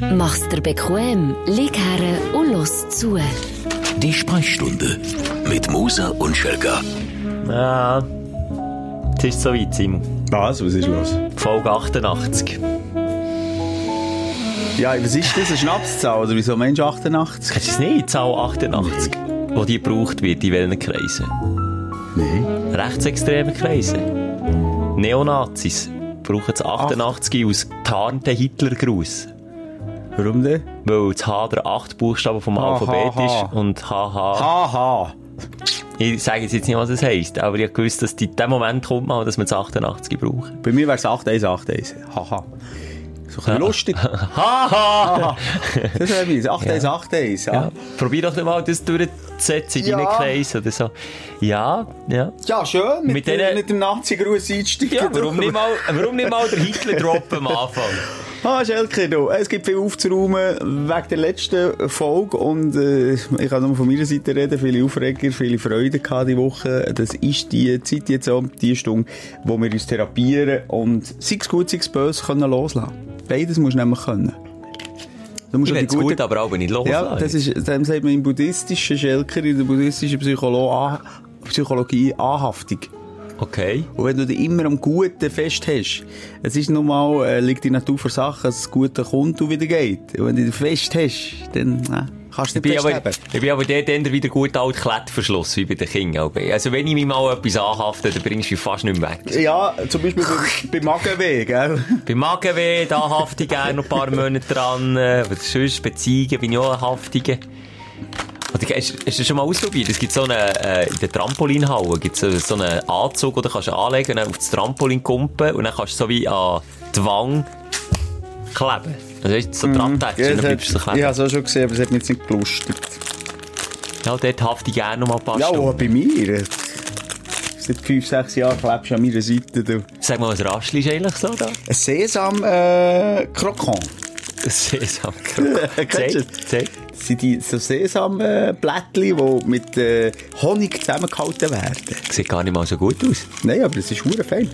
Mach's dir bequem, lieg her und los zu. Die Sprechstunde mit Musa und Schelga. Ja, es ist soweit, Simon. Was? Was ist los? Folge 88. Ja, was ist das? Eine Schnapszahl? Oder wieso Mensch 88? Kennst du es nicht? Die Zahl 88, wo die gebraucht wird in welchen Kreisen? Nein. Rechtsextreme Kreise. Neonazis brauchen das 88 aus getarnten Hitlergruß. Warum denn? Weil das H der 8 Buchstaben vom Ha, Alphabet ha, ha. ist und HH. Haha. Ich sage jetzt nicht, was es heisst, aber ich habe gewusst, dass in dem Moment kommt mal, dass man das 88 braucht. Bei mir wäre es 8181. Haha. So ein lustig. Haha! Das wäre meins. 8181. Ja. ja. Probier doch mal das durchzusetzen in Ja. deinen Kreis oder so. Ja, ja. ja, schön. Mit, Mit denen- mit dem Nazi-Gruß einsteigen. Ja, warum nicht mal, warum nicht mal der Hitler-Drop am Anfang? Ah, Schelke, du. Es gibt viel aufzuräumen wegen der letzten Folge und äh, ich kann nur von meiner Seite reden. Viele Aufreger, viele Freude gehabt die Woche. Das ist die Zeit jetzt auch, die Stunde, wo wir uns therapieren und sei es gut, sei es böse, können loslassen. Beides musst du nämlich können. Du musst Ich die find's gut, aber auch nicht loslassen. Ja, das ist, dem sagt man im buddhistischen Schelker, in der buddhistischen Psycholo Psychologie Anhaftung. Okay. Und wenn du dich immer am Guten fest hast, es ist nun mal, äh, liegt die Natur vor Sachen, dass das Gute kommt und wieder geht. Und wenn du dich fest hast, dann äh, kannst du Ich bin, nicht aber, ich bin aber dann wieder gut alt Klettverschluss, wie bei den Kindern. Also wenn ich mich mal etwas anhafte, dann bringst du mich fast nicht mehr weg. Ja, zum Beispiel bei, bei Magenweh, gell? Bei Magenweh, da hafte ich gerne noch ein paar Monate dran. äh, Aber sonst Beziehungen bin ich auch ein Haftiger. Hast, du das schon mal ausprobiert? Es gibt so eine, äh, in der Trampolinhalle gibt's so, so einen Anzug, den kannst du anlegen auf das Trampolin kumpen und dann kannst du so wie an die Wange kleben. Also weißt du, so dran tätschen, Ja, dann bleibst du so ich kleben. habe es auch schon gesehen, aber es hat mich jetzt nicht gelustet. Ja, dort hafte ich gerne noch mal ein paar Ja, Stunden. auch bei mir. Seit fünf, sechs Jahren klebst du an meiner Seite. Du. Sag mal, was Raschli ist eigentlich so da? Ein Sesam äh, Krokon. Sesam. Kennst du Zeig, zeig. Das sind die so Sesamblättchen, die mit äh, Honig zusammengehalten werden. Sieht gar nicht mal so gut aus. Nein, aber das ist hure fein.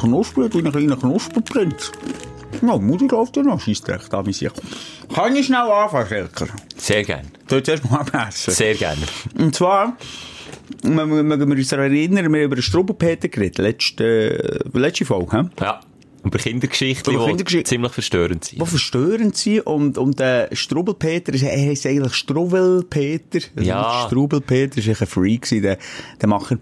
Knuspert wie ein kleiner Knusperprinz. Ja, Mutter läuft ja noch, scheisst recht an mich. Kann ich schnell anfangen, Schelker? Sehr gerne. Du jetzt erst mal essen. Sehr gerne. Und zwar, mögen wir uns erinnern, wir haben über den Strubbelpeter geredet, letzte, äh, letzte Folge, hä? Ja. Über Kindergeschichten, Über die Kindergeschichten. ziemlich verstörend sind. Die verstörend sind und, und der Strubbelpeter, ist- er heisst eigentlich Struwelpeter. Also Ja. Strubbelpeter ist eigentlich ein Freak gewesen, der, der Macher.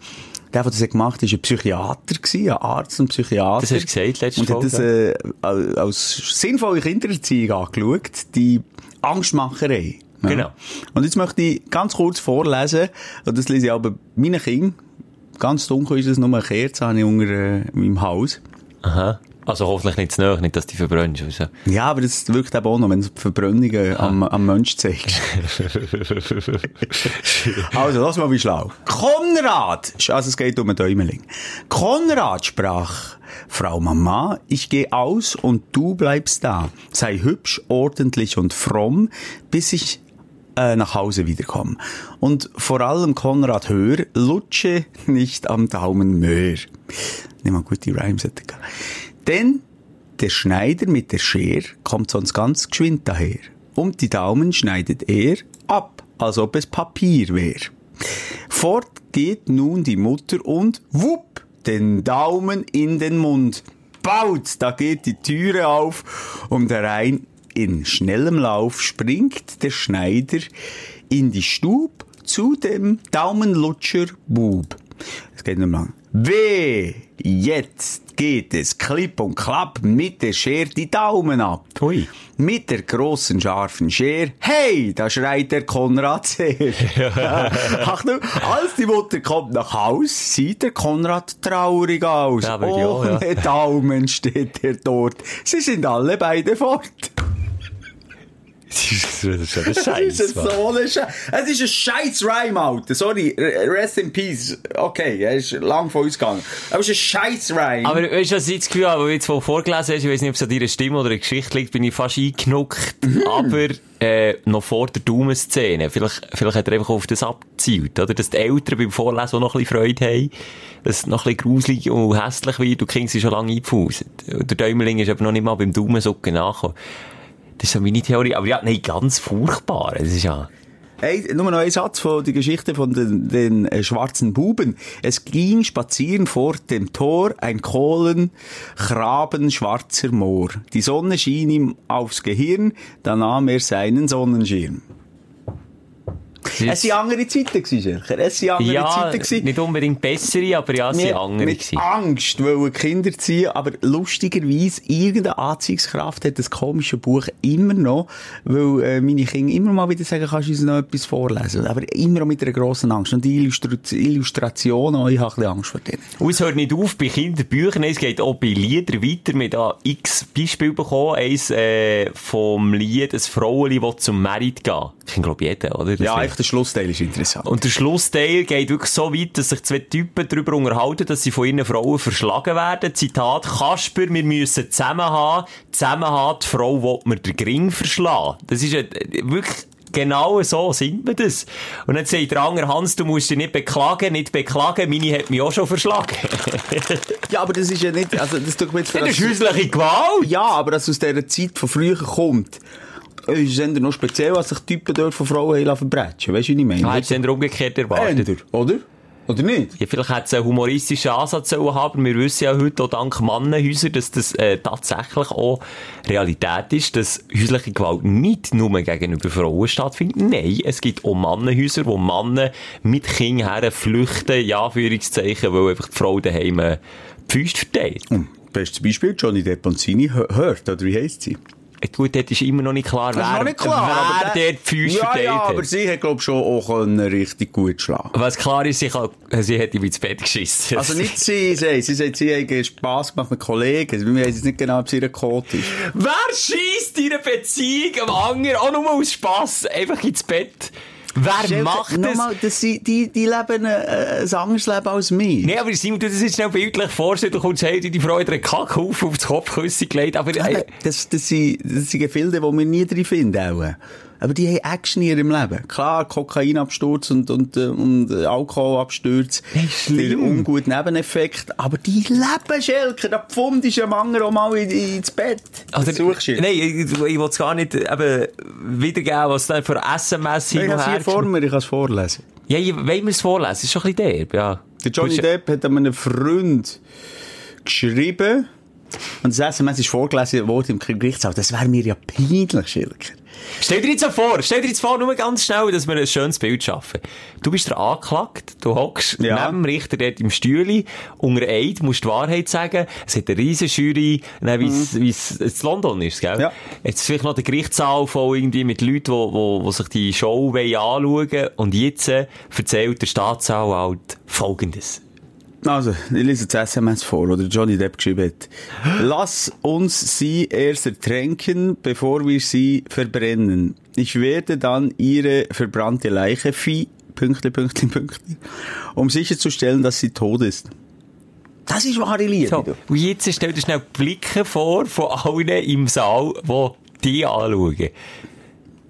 Der, der das gemacht hat, war ein Psychiater, gewesen, ein Arzt und Psychiater. Das hast du gesagt, letzte Und hat das äh, als- als sinnvolle Kindererziehung angeschaut, die Angstmacherei. Ja. Genau. Und jetzt möchte ich ganz kurz vorlesen, und das lese ich aber meinen Kindern. Ganz dunkel ist es, nur eine Kerze habe ich unter äh, meinem Haus. Aha. Also hoffentlich nicht zu nahe, nicht, dass du verbrennst. Also. Ja, aber das wirkt eben auch noch, wenn du die Verbrennungen am, am Mensch zeigst. also, lass mal wie schlau. Konrad, also es geht um einen Däumeling. Konrad sprach, Frau Mama, ich gehe aus und du bleibst da. Sei hübsch, ordentlich und fromm, bis ich äh, nach Hause wiederkomme. Und vor allem Konrad hör, lutsche nicht am Daumen mehr. Nimm mal gute Rhymes hätte ich. Denn der Schneider mit der Schere kommt sonst ganz geschwind daher. Und die Daumen schneidet er ab, als ob es Papier wär. Fort geht nun die Mutter und wupp, den Daumen in den Mund. Baut, da geht die Türe auf und herein in schnellem Lauf springt der Schneider in die Stub zu dem Daumenlutscher Bub. Es geht mehr lang. Weh, jetzt geht es klipp und klapp mit der Schere die Daumen ab. Ui. Mit der großen scharfen Schere, hey, da schreit der Konrad sehr. Achtung, als die Mutter kommt nach Haus, sieht der Konrad traurig aus. Ja, ich auch, ja. Ohne Daumen steht er dort. Sie sind alle beide fort. Das ist ist ein ist Scheiß. Mann. so ein Scheiß. Es ist ein scheiß Rhyme, Alter. Sorry, rest in peace. Okay, er ist lang von uns gegangen. Aber es ist ein scheiß Rhyme. Aber weißt du, was ich das Gefühl habe, weil du jetzt vorgelesen hast, ich weiß nicht, ob es an deiner Stimme oder einer Geschichte liegt, bin ich fast eingenuckt. Aber äh, noch vor der Daumenszene. Vielleicht, vielleicht hat er einfach auf das abgezielt, oder? Dass die Eltern beim Vorlesen auch noch ein bisschen Freude haben, dass es noch ein bisschen gruselig und hässlich wird. Du Kind sind schon lange eingefuset. Und Der Däumeling ist aber noch nicht mal beim Daumensucken nachgekommen. Das ist so meine Theorie. Aber ja, nein, ganz furchtbar. Das ist ja... Hey, nur noch ein Satz von der Geschichte von den, den äh, schwarzen Buben. Es ging spazieren vor dem Tor ein Kohlengraben schwarzer Moor. Die Sonne schien ihm aufs Gehirn, da nahm er seinen Sonnenschirm. Es waren andere Zeiten, Schelker. Es waren andere Ja, Zeiten. gewesen. nicht unbedingt bessere, aber ja, es mit, andere mit gewesen. Angst wollen Kinder ziehen, aber lustigerweise irgendeine Anziehungskraft hat das komische Buch immer noch, weil äh, meine Kinder immer mal wieder sagen, kannst du uns noch etwas vorlesen, aber immer noch mit einer grossen Angst. Und die Illustra Illustrationen, oh, ich habe ein bisschen Angst vor denen. Und es hört nicht auf bei Kinderbüchern, es geht auch bei Liedern weiter. Wir haben da x Beispiele bekommen. Eins äh, vom Lied «Ein Frauenli, das zum Merit geht». Kennt, glaube ich, jeder, oder? Das Ja, der Schlussteil ist interessant. Und der Schlussteil geht wirklich so weit, dass sich zwei Typen darüber unterhalten, dass sie von ihren Frauen verschlagen werden. Zitat, Kasper, wir müssen zusammen haben. Zusammen haben, die Frau will mir den Gring verschlagen. Das ist äh, wirklich genau so sind wir das. Und dann sagt der andere, Hans, du musst dich nicht beklagen, nicht beklagen, meine hat mich auch schon verschlagen. ja, aber das ist ja nicht, also das tut mir jetzt das ist häusliche Gewalt. Ja, aber dass aus dieser Zeit von früher kommt, ist es eher noch speziell, als sich Typen dort von Frauen haben verbrechen. Weißt du, wie ich meine? Ah, den umgekehrt erwartet? Änder, oder? Oder nicht? Ja, vielleicht hätte es einen humoristischen Ansatz sollen haben. Wir wissen ja heute auch dank Mannenhäuser, dass das äh, tatsächlich auch Realität ist, dass häusliche Gewalt nicht nur gegenüber Frauen stattfindet. Nein, es gibt auch Mannenhäuser, wo Männer mit Kindern her flüchten, ja, Anführungszeichen, weil einfach die Frau daheim äh, die Füße verteilt. Hm, Bestes Beispiel, Johnny Deponzini hört, oder wie heisst sie? Äh, Gut, dort ist immer noch nicht klar, Das wer, nicht klar, wer aber der Füße ja, verteilt ja, aber sie hat, glaub schon auch können richtig gut schlagen. Was klar ist, sie, kann, sie hat ihm ins Bett geschissen. Also nicht sie, sie, sie sagt, sie hat Spass gemacht mit Kollegen. Wir wissen nicht genau, ob sie ihr Code ist. Wer schießt in einer Beziehung am anderen auch nur aus Spass einfach ins Bett? Wer macht das? Nochmal, das sind, die, die leben äh, ein anderes Leben als wir. Nee, aber Simon, du das jetzt schnell bildlich vorstellen, du kommst hey, die Frau hat einen Kackhaufen aufs Kopfkissen gelegt, Aber äh, das, das, sind, das sind Gefilde, die wir nie drin finden. Auch. Aber die haben Action in ihrem Leben. Klar, Kokainabsturz und, und, äh, und äh, Alkoholabsturz. Der ungute Nebeneffekt. Aber die leben, Schelker. Da pfundest du anderen auch mal in, ins Bett. also, suchst du nein, ich, ich will es gar nicht eben wiedergeben, was dann für SMS Ich hin und habe es hier vor mir, ich kann es vorlesen. Ja, ich, wollen wir es vorlesen? Das ist schon ein bisschen derb, ja. Der Johnny Depp hat einem Freund geschrieben, und das SMS ist vorgelesen worden im Gerichtssaal. Das wäre mir ja peinlich, Schilker. Stell dir jetzt vor, stell dir jetzt vor, nur ganz schnell, dass wir ein schönes Bild schaffen. Du bist der angeklagt, du hockst Ja. neben dem Richter dort im Stühli, unter Eid, musst die Wahrheit sagen, es hat eine riesen Jury, wie es in London ist, gell? Mhm. Ja. Jetzt vielleicht noch der Gerichtssaal voll irgendwie mit Leuten, wo, wo, wo sich die Show wollen anschauen und jetzt äh, erzählt der Staatsanwalt Folgendes. Also, ich lese das SMS vor, oder Johnny Depp geschrieben hat. Lass uns sie erst ertränken, bevor wir sie verbrennen. Ich werde dann ihre verbrannte Leiche Vieh, Pünktli, Pünktli, Pünktli, um sicherzustellen, dass sie tot ist. Das ist wahre Liebe. So, und jetzt stell dir schnell Blicke vor von allen im Saal, die die anschauen.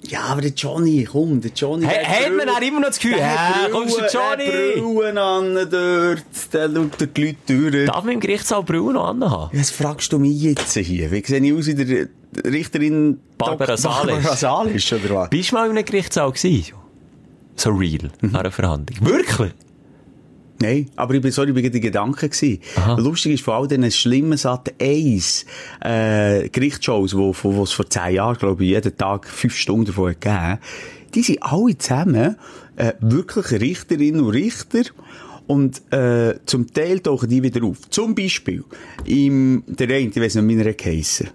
Ja, aber der Johnny, komm, der Johnny. Hey, der hat man auch immer noch das Gefühl, hä, kommst du, Johnny? Brillen an dort, der schaut die Leute durch. Darf man im Gerichtssaal Brille noch anhaben? Was fragst du mich jetzt hier? Wie sehe ich aus wie der Richterin Barbara Dok- Salisch. Barbara Salisch, oder was? Bist du mal in einem Gerichtssaal gewesen? So real, Mhm. an einer Verhandlung. Wirklich? Nein, aber ich bin, sorry, ich bin gerade in Gedanken gewesen. Aha. Lustig ist, von all diesen schlimmen Sat 1, äh, Gerichtsshows, wo, wo, es vor zehn Jahren, glaube ich, jeden Tag fünf Stunden davon gegeben, die sind alle zusammen, äh, wirklich Richterinnen und Richter, und, äh, zum Teil tauchen die wieder auf. Zum Beispiel, im, der eine, ich weiss nicht, wie er geheissen,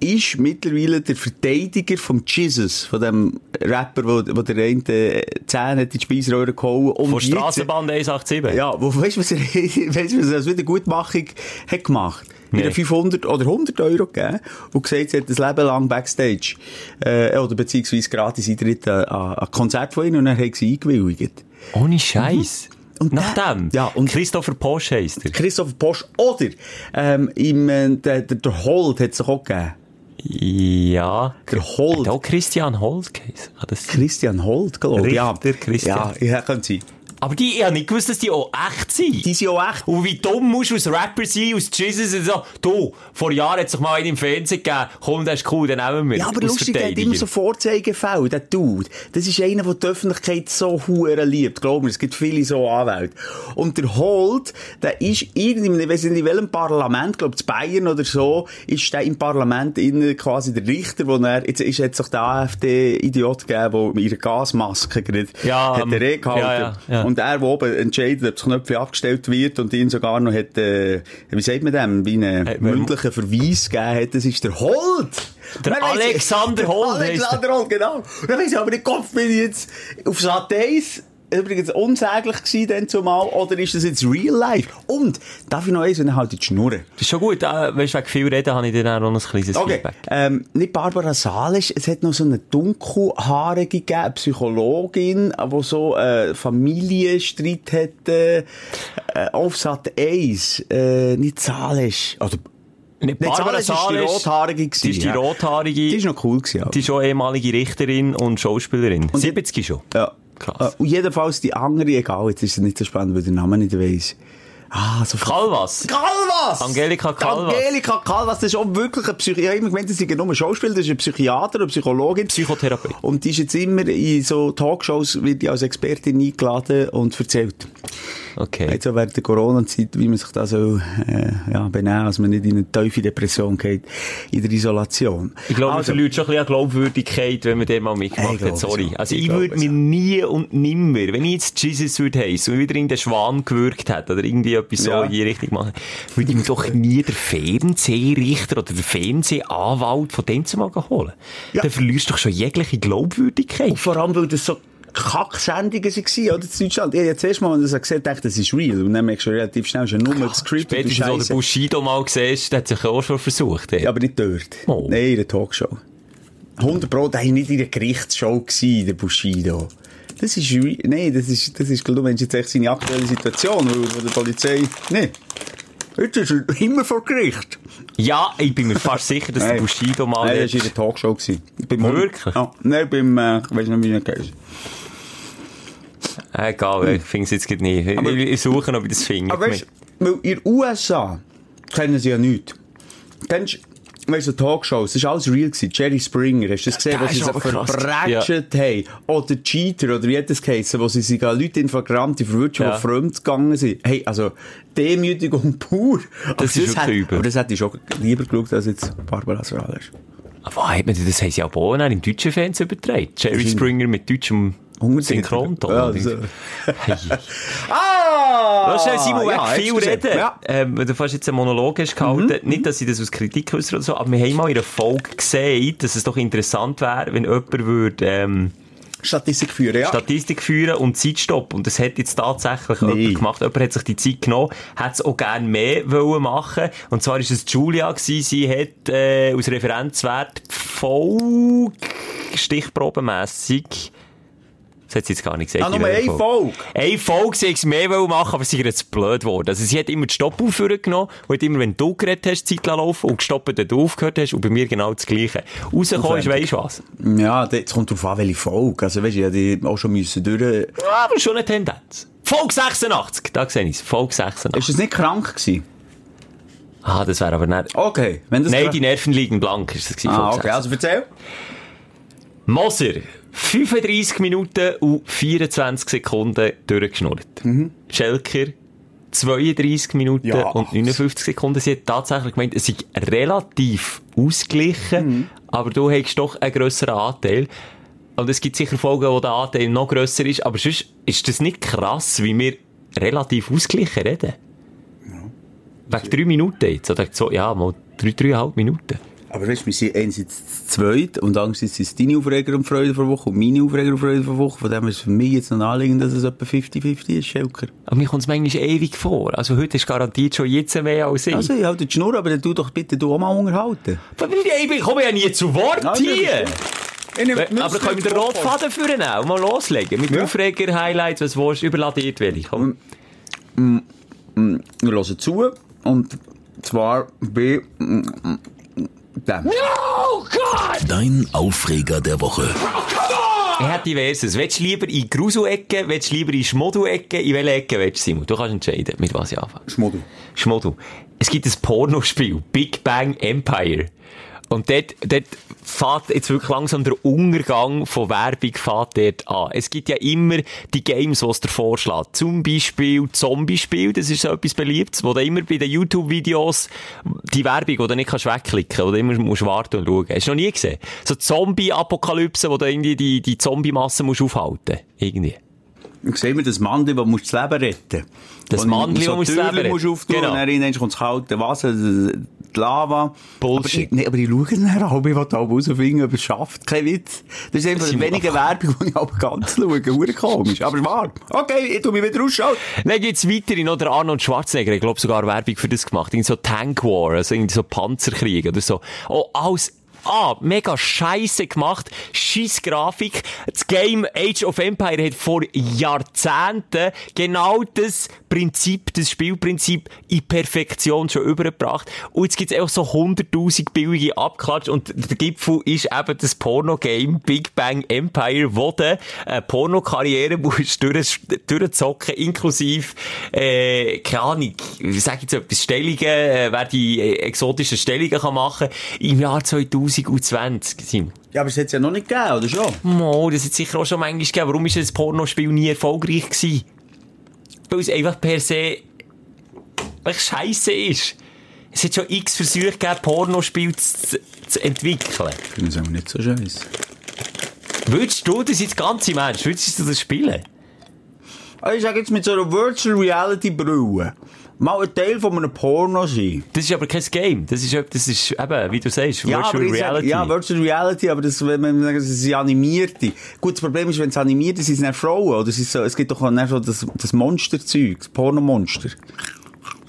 ist mittlerweile der Verteidiger vom Jesus, von dem Rapper, wo, wo der eine äh, Zähne hat in die Speiseröhre gehauen. Und Von Strassenbahn 187? ja, wo, weißt du, was er, weißt du, was er als Wiedergutmachung hat gemacht? Nee. 500 oder 100 Euro gegeben und gesagt, sie hat ein Leben lang Backstage, äh, oder beziehungsweise gratis Eintritt an, an an Konzert von ihnen und dann haben sie eingewilligt. Ohne Scheiß. Und Nach der- dem? Ja, und- Christopher Posch heisst er. Christopher Posch oder, ähm, im, äh, der, der, der Holt hat es auch gegeben. Ja. Der Holt. Hat auch Christian Holt geheißen. Christian Holt, glaube ich. Ja, Richter Christian. Ja, ja, könnte sein. Aber die, ich habe nicht gewusst, dass die auch echt sind. Die sind auch echt. Und wie dumm musst du als Rapper sein, aus Jesus und so, du, vor Jahren hat sich mal einen im Fernsehen gegeben, komm, das ist cool, dann nehmen wir. Ja, aber lustig, der hat immer so Vorzeigefälle, der Dude. Das ist einer, der die Öffentlichkeit so hure liebt. Glaub mir, es gibt viele so Anwälte. Und der Holt, der ist irgendwie, ich weiss nicht in welchem Parlament, glaub, in Bayern oder so, ist der im Parlament innen quasi der Richter, wo er, jetzt ist jetzt sich der AfD-Idiot gegeben, der mit ihrer Gasmaske gerade Ja, hat ähm, er eh gehalten. ja, ja, ja. Und er, der oben entscheidet, ob das Knöpfchen abgestellt wird und ihn sogar noch hat, äh, wie sagt man dem, wie einen wenn- mündlichen Verweis gegeben hat, das ist der Holt! Der Dann Alexander der Holt Alexander Holt, genau. Und dann weiss ich aber nicht, Kopf bin ich jetzt auf Sat 1 übrigens unsäglich gewesen dann zumal, oder ist das jetzt real life? Und, darf ich noch eins, wenn er halt die Schnurren. Das ist schon gut, äh, weißt du, wegen viel reden habe ich dir auch noch ein kleines Okay, Feedback. ähm, nicht Barbara Salisch, es hat noch so eine dunkelhaarige gegeben, eine Psychologin, die so äh, Familienstreit hatte, äh, auf Sat 1, äh, nicht Salisch, oder, Nicht Barbara Salisch ist die rothaarige die gewesen, ist die ja. rothaarige, Die ist noch cool gewesen, aber. die ist auch ehemalige Richterin und Schauspielerin. 70 schon. Ja. Krass. Äh, jedenfalls die andere, egal, jetzt ist es nicht so spannend, weil der Name nicht weiss. Ah, so Calvas. Calvas! Angelika Calvas. Angelika Calvas, das ist auch wirklich ein Psychiater. Ich habe immer gemeint, das ist nur ein Schauspieler, das ist ein Psychiater oder Psychologin. Psychotherapeut. Und die ist jetzt immer in so Talkshows, wird die als Expertin eingeladen und erzählt. Okay. Jetzt auch während der Corona-Zeit, wie man sich da so, äh, ja, benehmen, dass man nicht in eine tiefe Depression geht, in der Isolation. Ich glaube, man Also- verliert schon ein bisschen Glaubwürdigkeit, wenn man den mal mitgemacht hat. Sorry. so. Also Ich ich, würde mir so. nie und nimmer, wenn ich jetzt Jesus würde heissen und wieder in den Schwan gewirkt hätte oder irgendwie etwas so Ja. in die Richtung machen, würde ich mir doch nie den Fernsehrichter oder den Fernsehanwalt von dem zu mal holen. Ja. Dann verlierst du doch schon jegliche Glaubwürdigkeit. Und vor allem, weil das so Kacksendungen waren, oder, in Deutschland. Ich habe jetzt erst mal, wenn du das gesehen dachte, das ist real. Und dann merkst du relativ schnell, ja nur das die Spätestens, der Scheisse. Bushido mal siehst, der hat sich auch schon versucht. Ja, aber nicht dort. Oh. Nein, in der Talkshow. 100 Pro, der war nicht in der Gerichtsshow, gewesen, der Bushido. Das ist, nein, das ist, das ist, du meinst jetzt echt seine aktuelle Situation, wo, wo die Polizei, nee. Jetzt ist er immer vor Gericht. Ja, ich bin mir fast sicher, dass der Nein. Bushido mal... Nein, das war in der Talkshow. Beim Wirklich? Ja, nein, beim, äh, ich weiss nicht, wie er heißt. Äh, Egal, ich finde es jetzt nicht. Ich, Aber- ich, ich suche, ob ich das finde. Aber weißt weil in den USA kennen sie ja nichts. Kennst du, weißt du, Talkshows, das war alles real gewesen. Jerry Springer, hast du das gesehen, Der wo sie sich verbrätscht haben? Oder Cheater, oder wie hat das geheißen, wo sie sich an Leute in flagrante Verwirrung, Ja. die fremd gegangen sind. Hey, also, Demütigung pur. Aber ist wirklich hat- übel. Aber das hätte ich schon lieber geschaut, als jetzt Barbara Salisch. Aber hat man das, das haben sie auch im deutschen Fernsehen übertragen. Jerry Springer mit deutschem Synchronton. Ja, also. Hey. Ah! Lass schnell, Simon, ja, viel hast du reden. Ja. Ähm, du fast jetzt einen Monolog hast gehalten. Nicht, dass ich das aus Kritik äußere oder so, aber wir haben mal in einer Folge gesehen, dass es doch interessant wäre, wenn jemand würde, ähm, Statistik führen, ja. Statistik führen und Zeitstopp. Und das hat jetzt tatsächlich Nee. jemand gemacht. Jemand hat sich die Zeit genommen, hat es auch gerne mehr wollen machen. Und zwar ist es Julia gewesen. Sie hat, äh, aus Referenzwert Folge, stichprobenmässig, das hat sie jetzt gar nicht gesagt. Ah, nur eine Folge? Eine Folge, sie es mehr machen, aber sie ist jetzt blöd geworden. Also sie hat immer die Stoppaufführung genommen und hat immer, wenn du geredet hast, die Zeit laufen und gestoppt, wenn du aufgehört hast und bei mir genau das Gleiche. Rausgekommen ist, weisst du was? Ja, jetzt kommt drauf an, welche Folge. Also, weißt du, hätte die auch schon müssen durch. Ja, aber schon eine Tendenz. Folge 86, da sehe ich es. Folge 86. Ist das nicht krank gewesen? Ah, das wäre aber nicht... Okay, wenn das Nein, die Nerven liegen blank, ist das gewesen, Ah, okay, also erzähl. Moser, 35 Minuten und 24 Sekunden durchgeschnurrt. Schelker, 32 Minuten Ja. und 59 Sekunden. Sie hat tatsächlich gemeint, es sei relativ ausgeglichen, aber du hast doch einen grösseren Anteil. Und es gibt sicher Folgen, wo der Anteil noch grösser ist, aber sonst ist das nicht krass, wie wir relativ ausgeglichen reden. Wegen drei Minuten jetzt, oder so, ja, mal drei, dreieinhalb Minuten. Aber weißt wir sind einerseits zu zweit und andererseits ist es deine Aufreger und Freude vor Woche und meine Aufreger und Freude vor Woche. Von dem ist es für mich jetzt noch naheliegend, dass es etwa 50-50 ist, Schelker. Aber mir kommt es manchmal ewig vor. Also heute ist garantiert schon jetzt mehr als ich. Also, ich halte die Schnur, aber dann tu doch bitte du auch mal unterhalten. Aber ich komme ja nie zu Wort Also, hier. Nehme- Aber können wir den Rotfaden führen auch mal loslegen? Mit Ja. Aufreger, Highlights, was willst du? Überladiert will ich. Komm. Wir hören zu und zwar bei dem. Oh Gott! Dein Aufreger der Woche. Er hat diverses. Willst du lieber in Gruselecke, willst du lieber in Schmodu-Ecke? In welche Ecke willst du, Simon? Du kannst entscheiden, mit was ich anfange. Schmuddel. Schmodu. Es gibt ein Pornospiel, Big Bang Empire. Und dort, dort fährt jetzt wirklich langsam der Untergang von Werbung fährt dort an. Es gibt ja immer die Games, die es dir vorschlägt. Zum Beispiel Zombie-Spiel, das ist so etwas Beliebtes, wo du immer bei den YouTube-Videos die Werbung, die du nicht kannst wegklicken, wo du immer musst warten und schauen. Hast du noch nie gesehen? So Zombie-Apokalypse, wo du irgendwie die, die Zombie-Masse musst. Irgendwie. Sehen wir das Mandel, das musst das Leben retten Das Mandel, so das Leben musst retten. auftun Genau. und dann kommt das kalte Wasser, die Lava. Bullshit. Aber nee, aber ich schaue nachher auch, ich will auch herausfinden, ob es schafft. Kein Witz. Das ist einfach Das ist weniger Werbung, die ich aber ganz schaue. Hure komisch. Aber wahr. Okay, ich tu mich wieder ausschauen. Dann gibt's weitere, noch der Arnold Schwarzenegger, ich glaube sogar Werbung für das gemacht. Irgendwie so Tank War, also irgendwie so Panzerkrieg oder so. Oh, alles, ah, mega scheisse gemacht. Scheiss Grafik. Das Game Age of Empire hat vor Jahrzehnten genau das Prinzip, das Spielprinzip in Perfektion schon übergebracht. Und jetzt gibt's auch so 100.000 billige Abklatsch und der Gipfel ist eben das Porno-Game Big Bang Empire, wo du eine Pornokarriere musst durch, durchzocken, inklusive, äh, keine Ahnung, wie sag ich jetzt etwas, Stellungen, äh, wer die äh, exotischen Stellungen kann machen, im Jahr 2020. Simon. Ja, aber es hat es ja noch nicht gegeben, oder schon? Mo, das hat sicher auch schon manchmal gegeben. Warum ist das Pornospiel nie erfolgreich gewesen? Weil es einfach per se echt scheisse ist. Es hat schon x Versuche gegeben, Pornospiel zu, zu entwickeln. Ich finde es auch nicht so scheiße. Würdest du das jetzt ganz im Ernst, würdest du das spielen? Also ich sage jetzt mit so einer Virtual Reality Brille mal ein Teil von einem Porno sein. Das ist aber kein Game. Das ist, das ist eben, wie du sagst, Ja, Virtual Reality. Sag, ja, Virtual Reality, aber das, wenn man sagt, es sind animierte. Gut, das Problem ist, wenn es animiert ist, sind es nicht Frauen, oder? Es, ist so, es gibt doch auch so das, das Monsterzeug, das Pornomonster.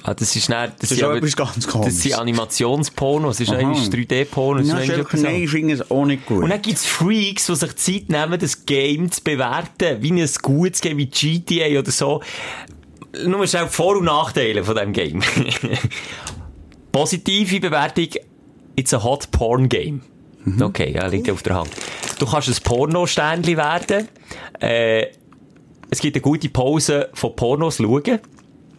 ah, das ist nicht, das, ist sind auch aber- ganz Das Komisches. sind Animationspornos, das ist eigentlich 3D-Porno. das ist Ja, eigentlich Schelker, etwas nein, ich finde es auch nicht gut. Und dann gibt's Freaks, die sich Zeit nehmen, das Game zu bewerten, wie ein gutes Game wie GTA oder so. Nur schnell Vor- und Nachteile von diesem Game. Positive Bewertung, it's a hot porn game. Okay, ja, liegt ja auf der Hand. Du kannst ein Porno-Ständchen werden. Äh, es gibt eine gute Pause von Pornos schauen.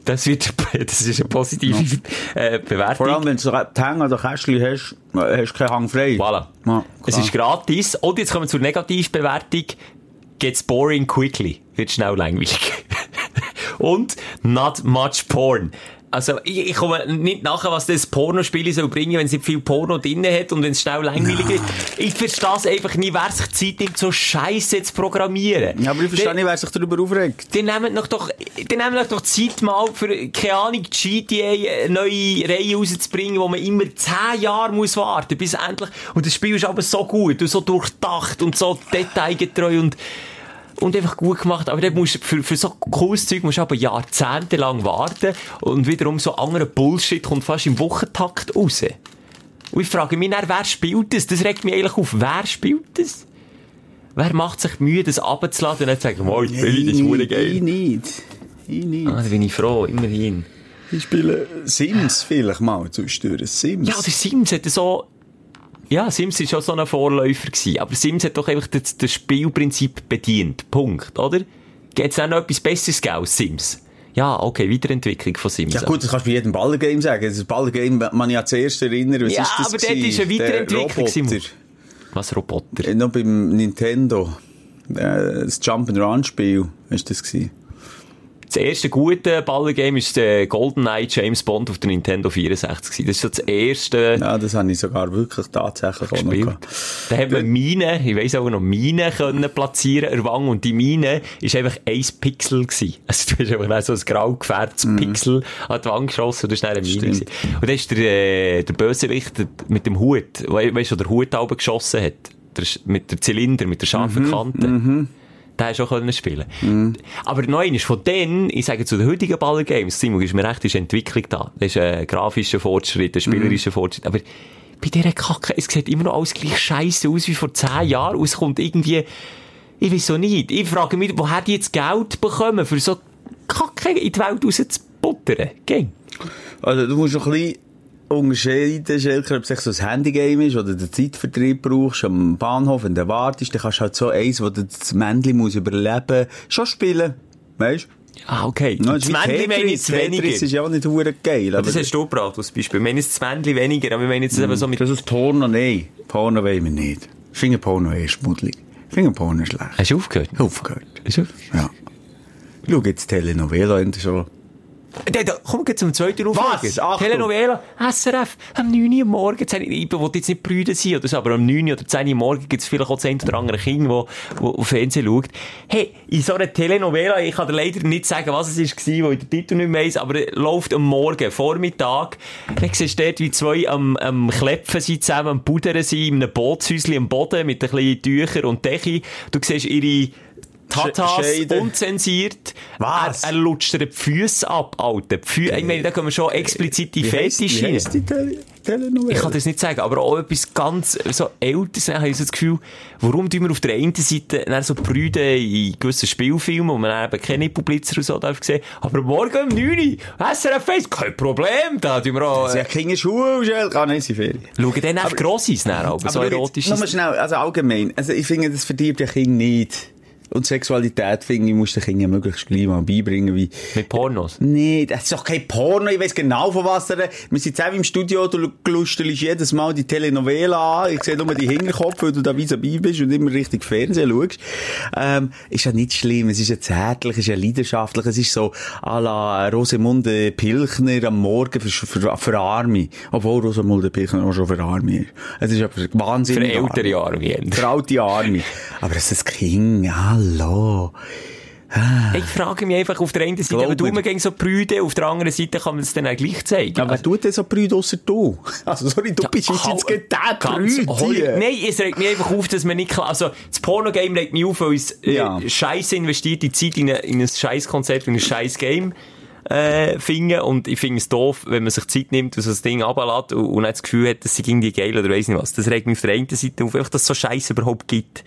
Das, wird, das ist eine positive äh, Bewertung. Vor allem, wenn du Hänge oder Kästchen hast, äh, hast du keinen Hang frei. Voilà. Ja, es ist gratis. Und jetzt kommen wir zur Negativbewertung. Gets boring quickly. Wird schnell langweilig. Und not much porn. Also, ich, ich komme nicht nachher, was das Pornospiel soll bringen, wenn es nicht viel Porno drin hat und wenn es schnell langweilig ist. Ich verstehe es einfach nicht, wer sich Zeit nimmt, so Scheiße zu programmieren. Ja, aber ich verstehe nicht, wer sich darüber aufregt. Die nehmen doch doch, die nehmen doch doch Zeit mal für, keine Ahnung, GTA neue Reihe rauszubringen, wo man immer 10 Jahre muss warten, bis endlich, und das Spiel ist aber so gut und so durchdacht und so detailgetreu und, und einfach gut gemacht. Aber dann musst, für, für so cooles Zeug musst du aber jahrzehntelang warten und wiederum so anderer Bullshit kommt fast im Wochentakt raus. Und ich frage mich dann, wer spielt das? Das regt mich eigentlich auf. Wer spielt das? Wer macht sich Mühe, das abzuladen und nicht zu sagen, oh, ich will das Ich geil. nicht. Ich nicht. Ah, da bin ich froh, immerhin. Ich spiele Sims vielleicht mal zwischendurch. Sims. Ja, der Sims hat so... Ja, Sims war schon so ein Vorläufer gewesen. Aber Sims hat doch einfach das, das Spielprinzip bedient. Punkt, oder? Geht's auch noch etwas Besseres als Sims? Ja, okay, Weiterentwicklung von Sims. Ja gut, das kannst du bei jedem Ballergame sagen. Das Ballergame, man ja zuerst erinnern, was Ja, ist das aber dort gewesen? ist eine Weiterentwicklung. Simon. Was, Roboter? Äh, Noch beim Nintendo. Äh, Das Jump'n'Run-Spiel ist das gewesen. Das erste gute Ballergame ist der GoldenEye James Bond auf der Nintendo 64 gewesen. Das ist so das erste Ja, das habe ich sogar wirklich tatsächlich gehabt. Da hat man Minen, ich weiss auch noch, Minen können platzieren, erwangen, und die Mine ist einfach ein Pixel gewesen. Also du hast einfach so ein grau gefärbtes Pixel an die Wand geschossen, und das ist dann eine Mine gewesen. Und dann ist der, äh, der Bösewicht mit dem Hut, we weißt du, der Hut geschossen hat, der, mit der Zylinder, mit der scharfen Kante. Den auch können spielen. Aber noch eines, von denen, ich sage zu den heutigen Ballergames, Simon, ist mir recht, ist Entwicklung da. Das ist ein grafischer Fortschritt, ein spielerischer Fortschritt. Aber bei dieser Kacke, es sieht immer noch alles gleich scheiße aus wie vor zehn Jahren. Es kommt irgendwie, ich weiß so nicht. Ich frage mich, woher die jetzt Geld bekommen, für so Kacke in die Welt rauszubuttern? Ging. Also, du musst noch ein bisschen unterscheiden, Schelker, ob es echt so ein Handygame ist oder den Zeitvertrieb brauchst am Bahnhof, wenn du wartest, dann kannst du halt so eins, wo du das Männchen muss überleben, schon spielen. Weißt du? Ah, okay. Ja, das Männchen meine ich jetzt weniger. Das ist ja auch nicht hure geil. aber Das hast du gebracht als Beispiel. Ich meine jetzt das Männchen weniger, aber ich meine jetzt eben so mit... das ist Porno, nein. Porno wollen wir nicht. Ich finde Porno eher schmuddelig. Ich finde Porno schlecht. Hast du aufgehört? Aufgehört. Hast du Ja. Ich schaue jetzt Telenovela und schon. Komm, geh zum zweiten Auflage. Was? Achtung. Telenovela, SRF, am 9 Uhr Morgen. Jetzt Ich will jetzt nicht Brüder sein oder so, aber am 9 oder 10 Uhr morgen gibt es vielleicht auch das oder andere Kind, wo, wo auf Fernsehen schaut. Hey, in so einer Telenovela, ich kann dir leider nicht sagen, was es war, weil ich den Titel nicht weiss, aber läuft am Morgen, Vormittag. Dann siehst du dort, wie zwei am, am Klepfen sind, zusammen am Pudern sind, in einem Bootshäuschen am Boden mit ein bisschen Tüchern und Decke. Du siehst ihre Tatas Scheide. unzensiert. Was? Er, er lutscht dir die Füße ab, Alter. Die Füße, ich meine, da können wir schon explizite Fetische rein. die Tele Telenovela? Ich kann das nicht sagen, aber auch etwas ganz so Älteres. Habe ich so das Gefühl, warum tun wir auf der einen Seite so Brüder in gewissen Spielfilmen, wo man eben keine Publizer und so darf sehen, aber morgen um 9 Uhr, SRF 1, kein Problem, da tun wir auch, Sie äh, haben keine Schuhe, Schelker. Ah, nein, sie Ferien. schauen dann einfach Grossis nach, aber, so erotisch Nur mal schnell, also allgemein. Also ich finde, das verdient ja Kind nicht. Und Sexualität, finde ich, musst du den Kindern möglichst gleich mal beibringen, wie... mit Pornos. Nee, das ist doch kein Porno, ich weiss genau von was er... Wir sind zusammen im Studio, du glustelst jedes Mal die Telenovela an, ich sehe nur die Hinterkopf, weil du da vis-à-vis bist und immer richtig Fernsehen schaust. Ähm, ist ja nicht schlimm, es ist ja zärtlich, es ist ja leidenschaftlich, es ist so à la Rosemunde Pilchner am Morgen für, für, für Arme. Obwohl Rosemunde Pilchner auch schon für Arme ist. Es ist aber Für wahnsinnig ältere arme. Für alte Arme. Aber es ist ein Kind, hallo. Ich frage mich einfach auf der einen Seite, aber du mir. gegen so Brüder, auf der anderen Seite kann man es dann auch gleich zeigen. Aber wer tut denn so Brüder ausser du? Also, sorry, du bist jetzt, jetzt der hier. Nein, es regt mich einfach auf, dass man nicht klar, also, das Pornogame regt mich auf, weil es, äh, Ja. Scheiße investierte Zeit in, ein- in ein Scheißkonzept, in ein Scheiß-Game, äh, finden. Und ich finde es doof, wenn man sich Zeit nimmt und so das Ding runterlässt und, und nicht das Gefühl hat, dass sie irgendwie geil oder weiss nicht was. Das regt mich auf der einen Seite auf, einfach, dass es so Scheiße überhaupt gibt.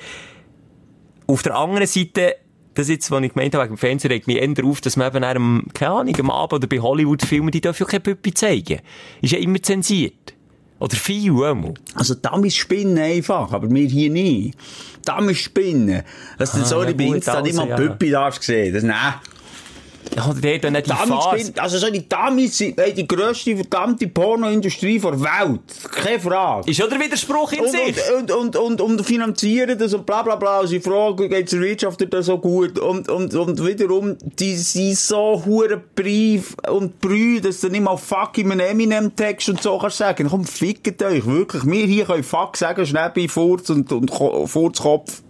Auf der anderen Seite, das jetzt, was ich gemeint habe, wegen dem Fernsehen, regt mich eher auf, dass man eben einem, keine Ahnung, am Abend oder bei Hollywood-Filmen, die dürfen ja keine Püppi zeigen. Ist ja immer zensiert. Oder viel, einmal. Also, Damis spinnen einfach, aber wir hier nie. Damis spinnen. Also, sorry, ja, bei Insta nicht mal also, ja. Püppi darfst sehen. Das, nein. Der dann die Damis Phase. spinnen, also, sorry, Damis sind hey, die grösste verdammte Pornoindustrie der Welt. Keine Frage. Ist schon der Widerspruch in Und, sich. und, und, und, und, und finanzieren das und bla bla bla. Und sie fragen, geht es der Wirtschaft da so gut? Und, und, und wiederum, die sind so hure Brief und Brühe, dass du nicht mal fuck in einem Eminem-Text und so kannst sagen. Komm, fickt euch, wirklich. Wir hier können fuck sagen, schnell bei Furz und, und Ko- Furzkopf.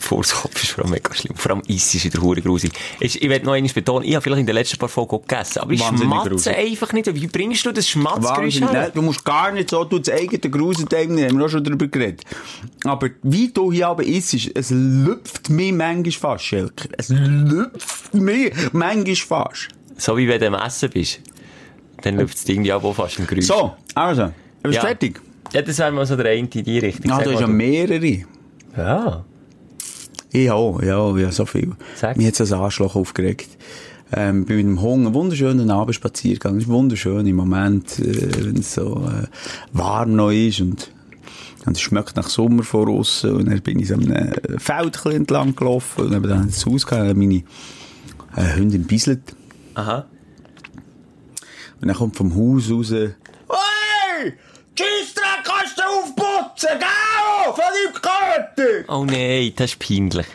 Furzkopf ist vor allem mega schlimm. Vor allem Eis ist wieder hure grusig. Ist- Ich will noch einmal betonen, ich habe vielleicht in den letzten paar Folgen gegessen, aber ich schmatze einfach nicht. Wie bringst du das Schmatzgeräusch her? Du musst gar nicht so, du das eigene Gruselteil nehmen, haben wir auch schon darüber geredet. Aber wie du hier aber isst, es lüpft mich manchmal fast, Schelker. Es lüpft mich manchmal fast. So wie wenn du am Essen bist. Dann läuft es irgendwie auch fast im Geräusch. So, also, bist Ja. du fertig? Ja, das wäre mal so der eine in die Richtung. Ah, du hast ja mehrere. Ja. Ich auch, ja, ja, so viel. Sag. Mir hat es ein Arschloch aufgeregt. Ähm, bin mit dem Hunger, einen wunderschönen Abendspaziergang. Es ist wunderschön im Moment, äh, wenn es so äh, warm noch ist und, und es schmeckt nach Sommer von aussen. Und dann bin ich so äh, Feld entlang gelaufen und habe dann ins Haus gegangen, habe meine äh, Hündin bisselt. Aha. Und dann kommt vom Haus raus, Hey! Tschüssdreck kannst du aufputzen, gell? Von deinem Köter! Oh nein, das ist peinlich.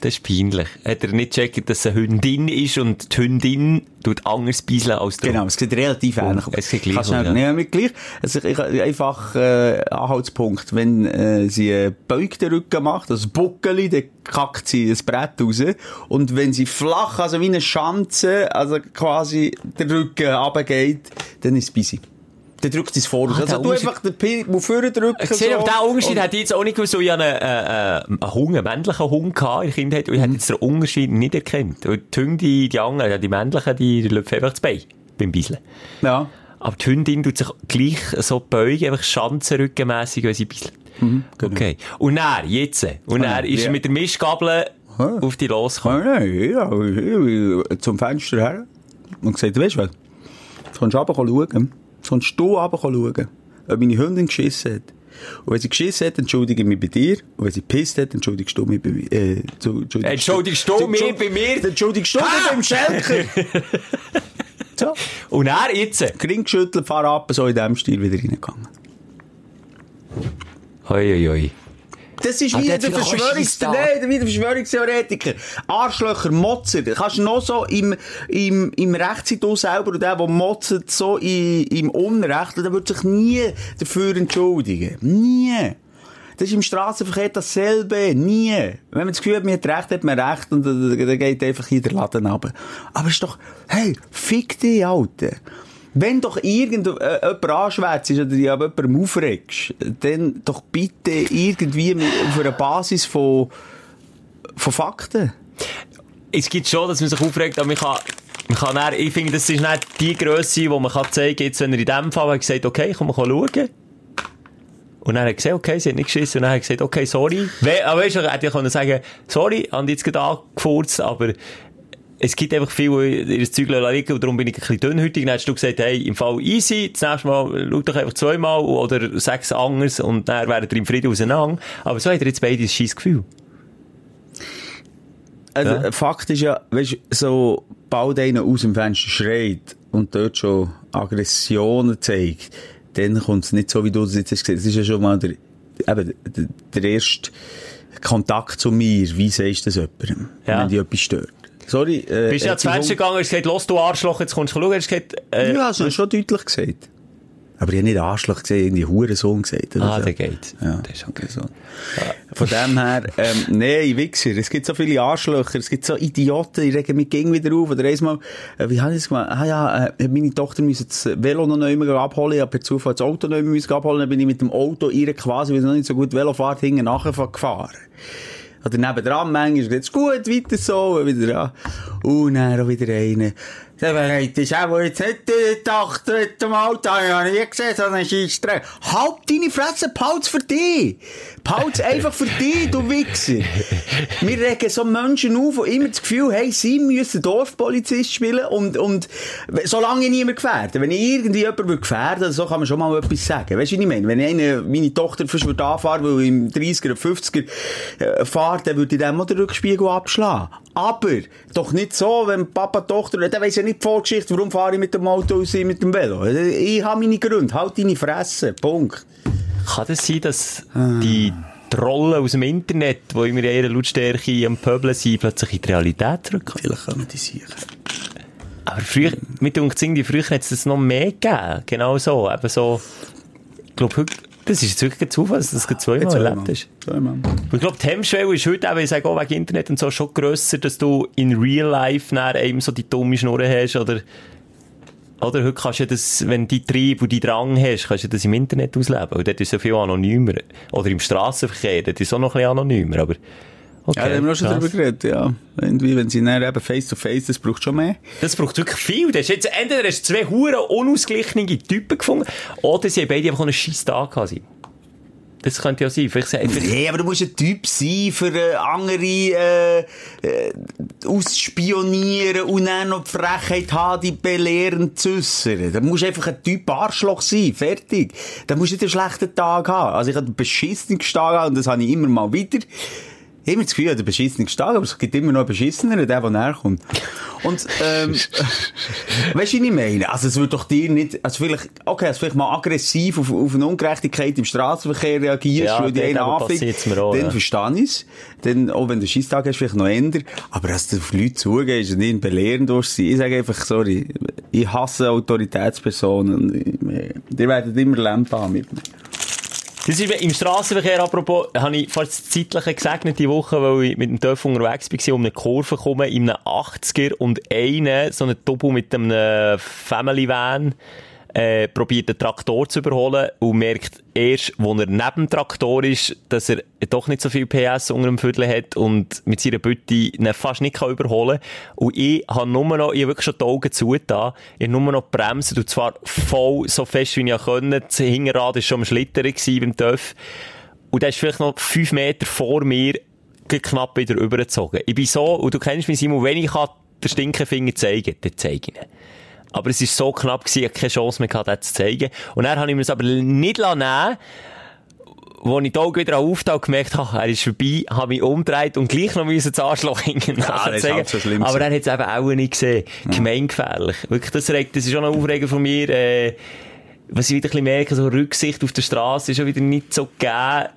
Das ist peinlich. Hat er nicht gecheckt, dass es eine Hündin ist und die Hündin tut anders beiseln als der Genau, es sieht relativ ähnlich aus. es sieht gleich Kannst du aus, ja. ja. mit gleich. Also, ich, einfach, äh, Anhaltspunkt. Wenn, äh, sie einen beugten Rücken macht, also Buckeli, dann kackt sie das Brett raus. Und wenn sie flach, also wie eine Schanze, also quasi der Rücken runtergeht, dann ist es busy. Dann drückt es vor. Ah, also, der du einfach den Pin, wo vorne drücken. Ich sehe, so. diesen Unterschied hätte ich jetzt auch nicht gewusst, weil ich einen, äh, äh, einen Hund, einen männlichen Hund gehabt in der Kindheit, und ich hätte jetzt den Unterschied nicht erkannt. Und die Hunde, die anderen, ja, die männlichen, die löpfen einfach das Bein beim Bisseln. Ja. Aber die Hündin tut sich gleich so beugen, einfach schanzenrückenmässig, wenn sie bisselt. genau. Okay. Und er, jetzt, und er ist ja. mit der Mischgabel Ah. auf die losgekommen. Nein, nein, ja, zum Fenster her und gesagt, weißt du was, du kannst runter schauen, kannst du runter schauen, ob meine Hündin geschissen hat. Und wenn sie geschissen hat, entschuldige ich mich bei dir. Und wenn sie gepisst hat, entschuldigst du mich bei mir. Äh, entschuldigst du mich bei mir? Entschuldigst du mich beim Schelker? so, Und er jetzt, Kring geschüttelt, fahr ab, so in diesem Stil wieder reingegangen. hoi, hoi, hoi. Das ist Ah, wie der Verschwörungs der Verschwörungstheoretiker. Arschlöcher, Motzer. Du kannst noch so im, im, im Recht du selber und der, der motzert, so im Unrecht, der wird sich nie dafür entschuldigen. Nie. Das ist im Straßenverkehr dasselbe. Nie. Wenn man das Gefühl hat, man hat Recht, hat man Recht und dann dann geht einfach hier der Laden runter. Aber es ist doch, hey, fick dich, Alter. Wenn doch irgendjemand äh, anschwärzt ist oder dich ab jemandem aufregst, dann doch bitte irgendwie auf einer Basis von, von Fakten. Es gibt schon, dass man sich aufregt, aber man kann, man kann dann, ich finde, das ist nicht die Grösse, die man kann zeigen kann, jetzt, wenn er in dem Fall hat gesagt, okay, komm, mal schauen. Und dann hat er gesagt, okay, sie hat nicht geschissen. Und dann hat er gesagt, okay, sorry. We aber weißt du, er hätte ja sagen, sorry, haben jetzt gerade angefurzt, aber es gibt einfach viel, die ihr Zeug liegen und darum bin ich ein bisschen dünnhütig. Dann hast du gesagt, hey, im Fall easy, das nächste Mal schau doch einfach zweimal oder sechs anders und dann wären ihr im Frieden auseinander. Aber so hat er jetzt beide ein scheiß Gefühl. Also, Ja. Fakt ist ja, weißt du, so bald einer aus dem Fenster schreit und dort schon Aggressionen zeigt, dann kommt es nicht so, wie du es jetzt hast gesehen. Das ist ja schon mal der, eben, der, der erste Kontakt zu mir. Wie sagst du das jemandem, Ja. wenn dich etwas stört? Sorry. Äh, Bist du ja ans sie Fenster gegangen und hast gesagt, los du Arschloch, jetzt kommst du schauen. Hast gesagt, äh, Ja, hast du schon deutlich gesagt. Aber ich habe nicht Arschloch gesehen, irgendwie Hurensohn gesagt. Oder ah, so. der geht. Ja, Das ist okay. so. Von dem her, ähm, nein, Wichser. Es gibt so viele Arschlöcher, es gibt so Idioten, die regen mich gegen wieder auf. Oder einmal, äh, wie habe ich das gemacht? Ah ja, äh, meine Tochter musste das Velo noch neu abholen, ich habe per Zufall das Auto neu müssen abholen, dann bin ich mit dem Auto ihr quasi, weil sie noch nicht so gut Velo fährt, hinten nachher gefahren. Oder nebendran manchmal, geht's gut, weiter so, wieder dran. Und dann auch wieder eine. Der bereit ist auch, wo jetzt nicht die Tochter mit dem Auto, habe ich nie gesehen, so einen Scheissdreck. Halt deine Fresse, behalt's für dich. Behalt's einfach für dich, du Wichser. Wir regen so Menschen auf, die immer das Gefühl haben, sie müssen Dorfpolizist spielen und, und, solange ich niemand gefährde. Wenn ich irgendwie jemanden würde gefährden, so kann man schon mal etwas sagen. Weißt du, wie ich meine? Wenn ich eine, meine Tochter fast würde anfahren, weil ich im 30er, 50er äh, fahrt, dann würde ich dem mal den Rückspiegel abschlagen. Aber doch nicht so, wenn Papa Tochter, der weiss ja nicht die Vorgeschichte, warum fahre ich mit dem Auto und mit dem Velo. Ich habe meine Gründe, halt deine Fresse, Punkt. Kann das sein, dass die Trollen aus dem Internet, die immer in ihrer Lautstärke am Pöbeln sind, plötzlich in die Realität zurückkommen? Vielleicht kommen die sicher. Aber früher, mit uns irgendwie, früher hat es das noch mehr gegeben. Genau so. Eben so, ich glaube, heute, das ist jetzt wirklich ein Zufall, dass du das zweimal erlebt hast. Zweimal. Ich glaube, die Hemmschwelle ist heute auch, ich sage auch wegen Internet und so, schon grösser, dass du in real life nachher eben so die dumme Schnurren hast oder, oder heute kannst du ja das, wenn du die Trieb und die Drang hast, kannst du das im Internet ausleben. Und dort ist so viel anonymer. Oder im Strassenverkehr, dort ist es auch noch ein bisschen anonymer, aber, okay. Ja, da haben wir auch schon drüber geredet, ja. Irgendwie, wenn sie dann eben face to face, das braucht schon mehr. Das braucht wirklich viel. Das ist jetzt, entweder hast du zwei hure unausgeglichene Typen gefunden, oder sie haben beide einfach einen scheiß Tag gehabt. sein. Das könnte ja sein. Vielleicht, vielleicht, Nee, aber du musst ein Typ sein, für äh, andere äh, äh, ausspionieren und dann noch die Frechheit haben, die belehrend zu äussern. Da musst du einfach ein Typ Arschloch sein, fertig. Da musst du nicht einen schlechten Tag haben. Also ich hatte einen beschissenen Tag und das habe ich immer mal wieder. Immer das Gefühl, der beschissene Tag, aber es gibt immer noch einen beschissener, der, der näher kommt. Und, ähm, weißt du, was ich meine? Also, es wird doch dir nicht, also vielleicht, okay, also vielleicht mal aggressiv auf, auf eine Ungerechtigkeit im Straßenverkehr reagierst, Ja, weil die einen auch, dann ja. verstehe ich es. Dann, auch wenn du Scheisstag hast, vielleicht noch ändern. Aber dass du auf Leute zugehst und ihnen belehren durchs Ich sage einfach, sorry, ich hasse Autoritätspersonen. ich- Die werden immer Lampe haben mit mir. Das ist, im Strassenverkehr, apropos, habe ich fast zeitlich gesegnet die Woche, weil ich mit dem Töff unterwegs war, um eine Kurve komme, in einem 80er und einen, so einen Double mit einem Family Van, äh, probiert den Traktor zu überholen und merkt erst, wo er neben dem Traktor ist, dass er doch nicht so viel PS unter dem Viertel hat und mit seiner Bütte ihn fast nicht kann überholen Und ich habe nur noch, ich habe wirklich schon die Augen zugetan, ich habe nur noch bremsen und zwar voll so fest, wie ich konnte. Das Hinterrad war schon am Schlittern beim TÜV. Und der ist vielleicht noch fünf Meter vor mir knapp wieder übergezogen. Ich bin so, und du kennst mich, Simon, wenn ich kann den Stinkefinger zeigen, dann zeige ich ihn. Aber es war so knapp, gewesen, ich hatte keine Chance mehr, gehabt, das zu zeigen. Und dann habe ich mir es aber nicht nehmen lassen, wo ich die Augen wieder und gemerkt habe, er ist vorbei, habe mich umgedreht und gleich noch müssen das Arschloch hinten das ist halt so schlimm Aber er hat es eben auch nicht gesehen. Gemeingefährlich. Wirklich, das, regt, das ist schon ein Aufreger von mir, äh, was ich wieder ein bisschen merke, so Rücksicht auf der Straße ist schon wieder nicht so gegeben.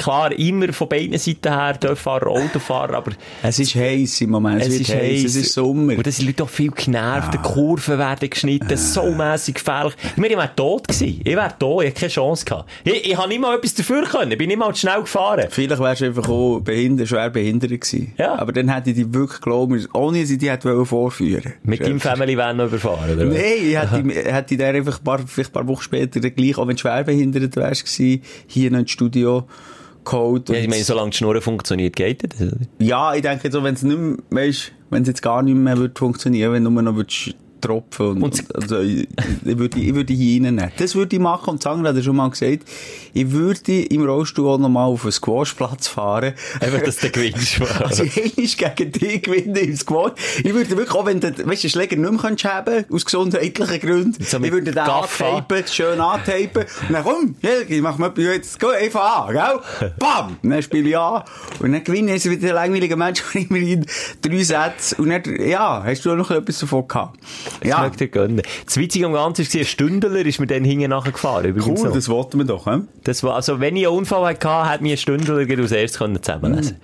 Klar, immer von beiden Seiten her, Dörffahrer, Autofahrer, aber Es ist heiß im Moment. Es, es ist heiß. heiß. Es ist Sommer. Und da sind Leute auch viel genervt, die Kurven werden geschnitten, so mässig gefährlich. Ich wäre tot gewesen. Ich wäre tot, ich hätte keine Chance gehabt. Ich, ich habe nicht mal etwas dafür können, ich bin nicht mal zu schnell gefahren. Vielleicht wärst du einfach auch behindert, schwer behindert gewesen. Ja. Aber dann hätte ich dich wirklich geglaubt, ohne dass ich dich hätte vorführen Mit deinem Family Van noch überfahren, oder? Nein, ich hätte, hätte ich dir einfach ein paar, vielleicht ein paar Wochen später gleich, auch wenn du schwer behindert wärst, gewesen, hier noch ins Studio geholt. Ja, ich meine, solange die Schnur funktioniert, geht das. oder? Ja, ich denke so, wenn es nicht mehr, weißt, wenn es jetzt gar nicht mehr wird funktionieren, wenn du nur noch würdest tropfen und, Und- also, ich, ich würde, ich würde hier reinnehmen. Das würde ich machen und Sandra hat ja schon mal gesagt, ich würde im Rollstuhl auch noch mal auf einen Squashplatz fahren. Einfach, dass du gewinnst. Also, ich gegen dich gewinnen im Squash. Ich würde wirklich, auch wenn du, weißt, den Schläger nicht mehr kannst haben, aus gesundheitlichen Gründen, So ich würde den antapen, schön antapen, und dann komm, Helgi, mach mal jetzt, geh einfach an, gell? Bam! Und dann spiele ich an, und dann gewinne ich wieder Mensch, und immerhin drei Sätze, und dann, ja, hast du auch noch etwas davon gehabt. Ja. Ja, Ich dir gönnen. Das Witzige am Ganzen war, ein Stündler ist mir dann hinten nachher gefahren. Übrigens cool, noch. das wollten wir doch, hm? Das war, also, wenn ich einen Unfall hatte, hätte mir ein Stündler als erstes können zusammenlesen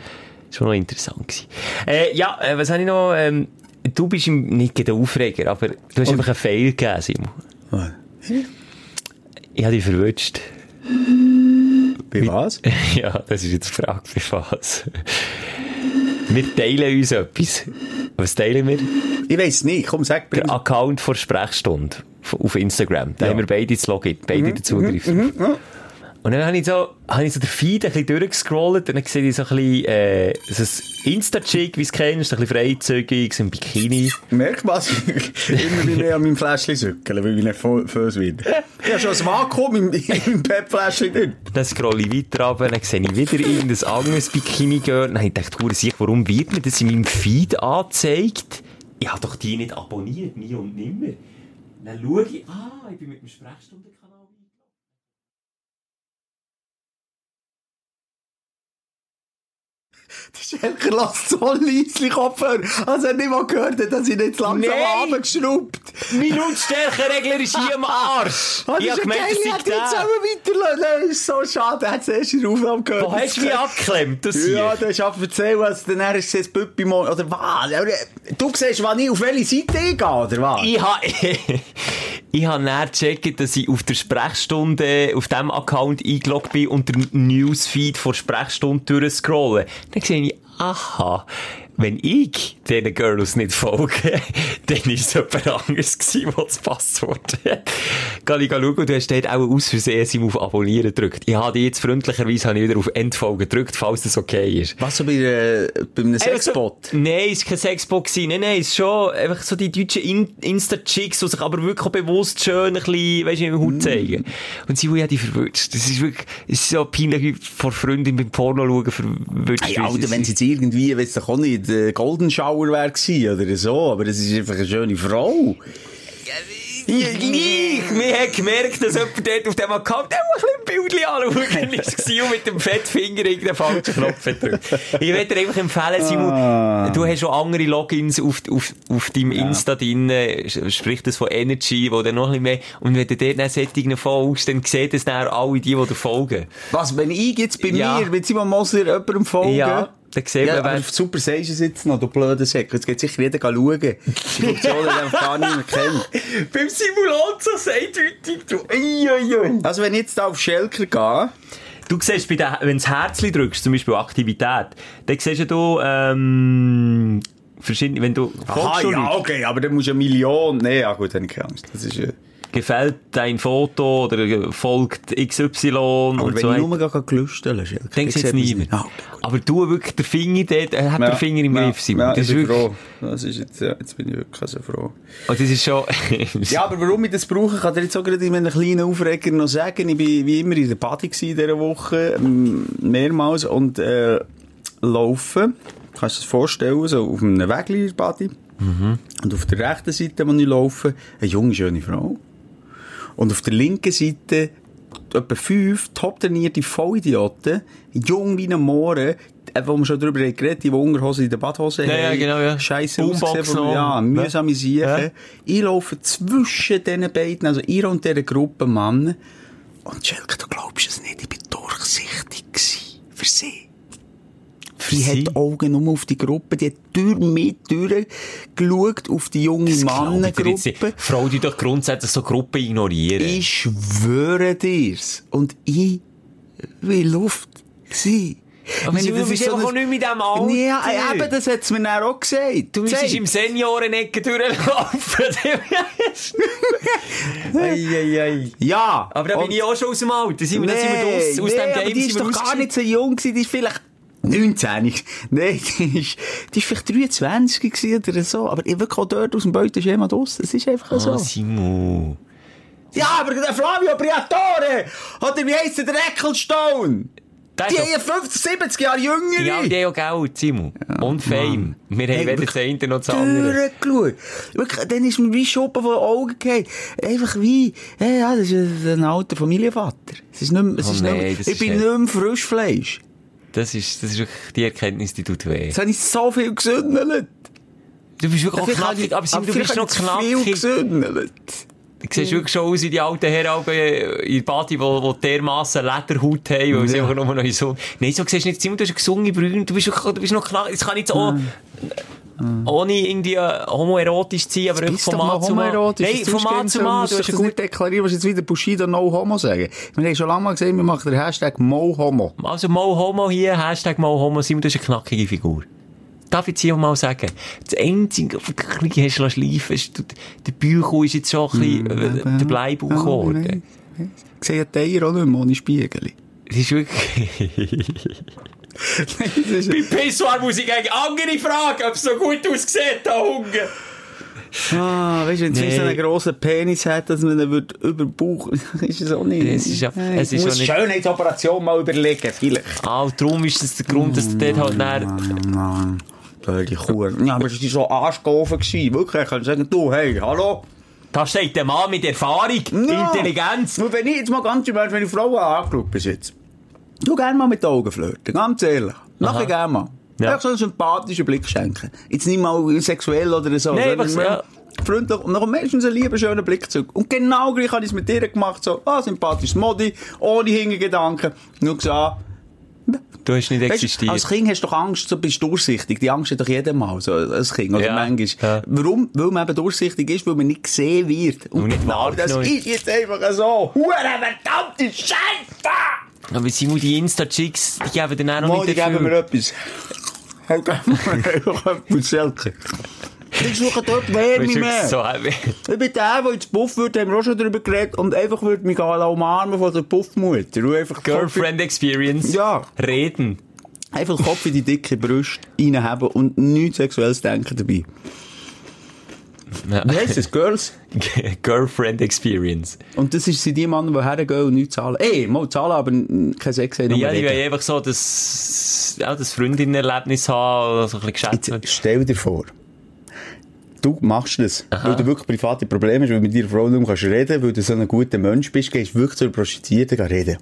Das war noch interessant. Gewesen. Äh, ja, äh, was habe ich noch? Ähm, du bist im, nicht den Aufreger, aber du hast einfach einen Fail gegeben, Simon. Ich habe dich verwünscht. Bei was? ja, das ist jetzt die Frage, für was. Wir teilen uns etwas. Was teilen wir? Ich weiss nicht, komm, sag, bring Der Account vor Sprechstunde auf Instagram. Da Ja. haben wir beide das Login, beide den Zugriff. Und dann habe ich so, habe ich so den Feed ein bisschen durchgescrollt und dann sehe ich so ein bisschen, äh, so ein Insta-Chick, wie es kennst, so ein bisschen freizügig, so ein Bikini. Merk was? Immer wie mehr an meinem Fläschchen sückeln, weil ich nicht fös werde. Ich habe schon ein Vakuum im, im Pep-Fläschchen drin. Dann scrolle ich weiter runter, dann sehe ich wieder irgendein anderes Bikini-Girl. Dann habe ich gedacht, sich, warum wird mir das in meinem Feed angezeigt? Ich habe doch die nicht abonniert, nie und nimmer. Dann schaue ich, ah, ich bin mit dem Sprechstundenkanal Der Schelker lässt so leislich Kopfhörer. Also er nicht mal gehört, dass ich nicht langsam runtergeschraubt. Mein Lautstärkeregler ist hier Arsch. Ah, ich habe gemeint, das ich hätte jetzt auch weiterlassen. Das ist so schade. Er hat es erst in der Aufnahme gehört. Wo hast du mich abgeklemmt? Das? Ja, du hast einfach erzählt, was dann ist das Püppi oder was? Du siehst, wann ich auf welche Seite ich gehe, oder was? Ich habe ich habe dann gecheckt, dass ich auf der Sprechstunde, auf diesem Account eingeloggt bin und den Newsfeed vor Sprechstunde durchscrollen. Dann sehe ich, aha, wenn ich diesen Girls nicht folge, dann ist es jemand anderes gewesen, der das Passwort hat. Kann ich schauen, du hast dort auch aus Versehen Simon, auf Abonnieren gedrückt. Ich habe dich jetzt freundlicherweise habe ich wieder auf Endfolge gedrückt, falls das okay ist. Was so bei, äh, bei einem Sexbot? So, nein, es war kein Sexbot. gewesen. Nein, nein, es ist schon einfach so die deutschen In Insta-Chicks, die sich aber wirklich bewusst schön ein bisschen, weisst du, im Haut zeigen. Und sie, die die verwünscht. Das ist wirklich, es ist so peinlich, vor Freundin beim Porno schauen, verwünscht. Hey, Alter, wenn es jetzt irgendwie, weiss doch auch nicht, der Golden Shower wäre gewesen oder so, aber das ist einfach eine schöne Frau. Ja, gleich! Wir haben gemerkt, dass jemand dort auf dem Account auch ein bisschen Bildchen anschauen ist und mit dem Fettfinger irgendeinen falschen Knopf gedrückt. Ich würde dir einfach empfehlen, Simon, Ah. du hast schon andere Logins auf, auf, auf deinem Insta drin, sprich das von Energy, wo dann noch ein bisschen mehr, und wenn du dort dann Sättigen folgst, dann sehen das dann alle die, die dir folgen. Was, wenn ich jetzt bei Ja. mir, wenn Simon Moser jemandem folge? Ja, dann sieht Ja, man, wer... auf super sagst du es jetzt noch, du blöder Säck. Jetzt geht sicher jeder schauen. Die Funktion hat einfach gar niemand kennt. Beim Simulon so eindeutig, du, ei, ei, ei. Also wenn ich jetzt da auf Schelker gehe, Du siehst, bei der, wenn du das Herzchen drückst, zum Beispiel Aktivität, dann siehst du ähm, verschiedene, wenn du aha, ja, okay, aber dann musst du eine Million, nee, ja gut, dann keine Angst. Das ist, äh, gefällt dein Foto oder folgt XY aber und wenn so. ich nur gar gelüsteln, Schelker. Denkst du jetzt niemand. Ah. Aber du wirklich den Finger dort, er hat den Finger im Griff, Simon. Ja, das ich ist bin wirklich, froh. Das ist jetzt, ja, jetzt bin ich wirklich so froh. und das ist schon, Ja, aber warum ich das brauche, kann ich dir jetzt auch gerade in einem kleinen Aufreger noch sagen. Ich bin wie immer in der Party in dieser Woche, ähm, mehrmals, und äh, laufen. Kannst du dir das vorstellen, so auf einem Weg in der Party. Und auf der rechten Seite, wo ich laufe, eine junge, schöne Frau. Und auf der linken Seite etwa fünf top trainierte Vollidioten, jung wie ein Mohren, äh, wo wir schon drüber geredet, die, Unterhose in der Badhose Ja, ja, haben. genau, ja. Boombox ausgesehen, ja, mühsame Siechen. Ja. Ich laufe zwischen diesen beiden, also ihr und dieser Gruppe Mann. Und Schelke, du glaubst es nicht, ich bin durchsichtig gewesen. Für sie. Die sie? hat die Augen nur auf die Gruppe, die hat durch mich durchgeschaut auf die junge Mannengruppe. Frau, die doch grundsätzlich so Gruppen ignorieren. Ich schwöre dir's. Und ich will Luft gewesen. Aber Ich meine, bist so ein- auch nicht mit dem Alter. Ja, eben, das hat's mir dann auch gesagt. Du Zeig. im Seniorenecke durchlaufen. Eieiei. Ja. Aber da bin ich auch schon aus dem Alter. Sind wir, da sind wir aus, aus nee, dem aber Game die sind ist doch gar nicht so jung gewesen, die ist vielleicht 19. Nein, die ist, die ist vielleicht 23 gewesen oder so. Aber ich wirklich auch dort aus dem Beuteschema draus. Das ist einfach so. Ah, Simon. Ja, aber der Flavio Briatore! Oder wie heisst der, der Ecclestone? Der Die ist haben ja 50, 70 Jahre jünger. Ja, die haben auch Geld, Simon. Und Fame. Wir haben weder das eine noch das andere. Wirklich, dann ist mir wie Schuppen von den Augen gefallen. Einfach wie, ja, ja, das ist ein alter Familienvater. Es ist nicht mehr, es Oh ist nee, nicht mehr, das ich ist bin nicht mehr Frischfleisch. Das ist, das ist wirklich die Erkenntnis, die tut weh. Jetzt habe ich so viel gesündelt. Du bist wirklich auch Vielleicht knackig, ich- aber Simon, du bist noch ich zu viel knackig. gesündelt. Du siehst wirklich schon aus wie die alten Herren in der Body, die, die dermassen Lederhaut haben, weil sie einfach nur noch in so... Nein, so siehst du nicht, Simon, du hast eine gesunde Brüne, du bist, wirklich, du bist noch knackig. Das kann nicht so... Ohne irgendwie äh, homoerotisch zu sein, aber wirklich Bist mal Mann zu Mann. Nein, von Mann zu Mann. Du hast gut gute... deklarieren, was jetzt wieder Bushido No Homo sagen. Wir haben schon lange mal gesehen, wir machen den Hashtag Mo Homo. Also Mo Homo hier, Hashtag Mo Homo, Simon, du hast eine knackige Figur. Darf ich hier mal sagen? Das Einzige, was du hast schleifen ist, du- der Bauch ist jetzt schon ein bisschen äh, der Bleibauch geworden. Ich sehe die Eier auch nicht mehr ohne Spiegel. Das ist wirklich... Bei Pissoir muss ich eigentlich andere fragen, ob es so gut aussieht, da Hunger. Ah, weißt du, wenn es Nee. so einen grossen Penis hat, dass man ihn über den Bauch, ist es auch nicht. Es ist ja- Hey, es ist muss nicht- Schönheitsoperation mal überlegen, vielleicht. Ah, darum ist das der Grund, dass du dort halt näher... Blöde Kuh. Ja, aber es war so arschgehofen. Wirklich, ich kann sagen, du, hey, hallo? Da steht der Mann mit Erfahrung, Ja. Intelligenz. Und wenn ich jetzt mal ganz ehrlich, wenn ich Frauen angeschaut bis jetzt, du gerne mal mit den Augen flirten, ganz ehrlich. Nachher gerne mal. Ja. Ja. so einen sympathischen Blick schenken. Jetzt nicht mal sexuell oder so. Sondern was- ja. Freundlich. Und dann meistens einen lieben, schönen Blick zurück. Und genau gleich habe ich es mit dir gemacht. So, ah, sympathisches Modi, ohne Hintergedanken. Nur gesagt, Du hast nicht Weißt, existiert. als Kind hast du doch Angst, so bist du durchsichtig. Die Angst hat doch jeder mal, so als Kind. Oder Ja, manchmal. ja. Warum? Weil man eben durchsichtig ist, weil man nicht gesehen wird. Und, Und nicht genau das ist jetzt einfach so. Hure verdammte Scheiße! Aber Simon, die Insta-Chicks, die geben dir auch noch nicht die geben mir etwas. Hey, gib mir etwas Selke. Ich suche dort Wärme mehr. so. Ich bin der, der ins Puff würde, haben wir auch schon darüber geredet, und einfach würde mich gehen umarmen von der Puffmutter. Und einfach Girlfriend Experience. Ja. Reden. Einfach Kopf in die dicke Brust reinhaben und nichts sexuelles denken dabei. Ja. Wie heisst das? Girls? Girlfriend Experience. Und das ist, sind die Männer, die hergehen und nichts zahlen. Ey, mal zahlen, aber kein Sex haben. Ja, die reden. wollen einfach so das, ja, das Freundinnenerlebnis haben, oder so ein bisschen Geschäft. Jetzt stell dir vor, du machst das. Weil du wirklich private Probleme hast, weil du mit deiner Frau nicht mehr kannst reden weil du so ein guter Mensch bist, gehst du wirklich zu einer Prostituierten reden.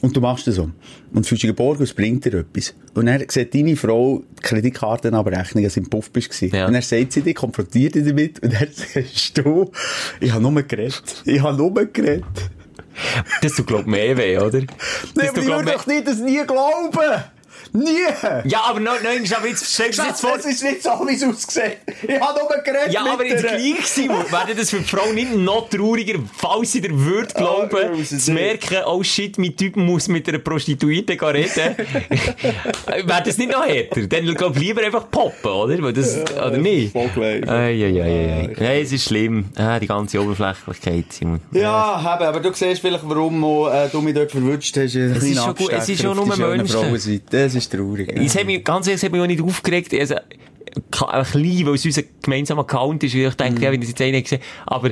Und du machst das so. Und fühlst dich geborgen, es bringt dir etwas. Und dann sieht deine Frau die Kreditkartenabrechnung, als du im Puff bist. Ja. Und dann sagt sie dich, konfrontiert dich damit, und dann sagst du, ich habe nur geredet. Ich habe nur geredet. Das tut, glaub mehr weh, oder? Nein, aber ich würde doch nicht das nie glauben. Nie! Ja, aber nein, nein, aber jetzt stellst du dir jetzt vor... Es ist nicht so, wie es aussieht. Ich habe nur geredet Ja, aber jetzt gleich Simon, wäre das für die Frau nicht noch trauriger, falls sie dir würde Ah, ich glauben, es zu merken, oh shit, mein Typ muss mit einer Prostituierten gehen reden. wäre das nicht noch härter? Dann glaub ich lieber einfach poppen, oder? Weil das, oder nicht? voll gleich. Ei, ei, ei, ei, ei. Nein, es ist schlimm. Ah, die ganze Oberflächlichkeit, Simon. Ja, eben, aber du siehst vielleicht, warum äh, du mich dort verwünscht hast. Es ist schon gut, es ist schon nur Menschen. Das ist traurig. Es hat mich, ganz ehrlich, es hat mich auch nicht aufgeregt. Also, ein bisschen, weil es unser gemeinsamer Account ist, weil ich Mhm. denke, ja, wenn ich es jetzt einer gesehen aber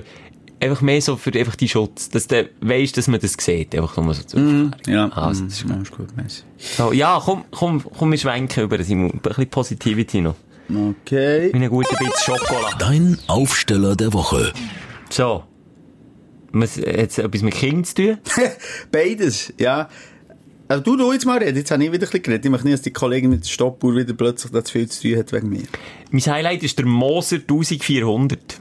einfach mehr so für einfach die Schutz, dass du weisst, dass man das sieht. Einfach nur so zur Aufklärung. Ja, Also, mm, das ist ja, ist gut. merci. So, ja, komm, komm, komm, wir schwenken über Simon. Ein bisschen Positivity noch. Okay. Wie einen guten Bit Schokolade. Dein Aufsteller der Woche. So. Was, hat es etwas mit Kindern zu tun? Beides, ja. Also du, du jetzt mal reden. Jetzt habe ich wieder ein bisschen geredet. Ich möchte nicht, dass die Kollegin mit der Stoppuhr wieder plötzlich da zu viel zu tun hat wegen mir. Mein Highlight ist der Moser 1400.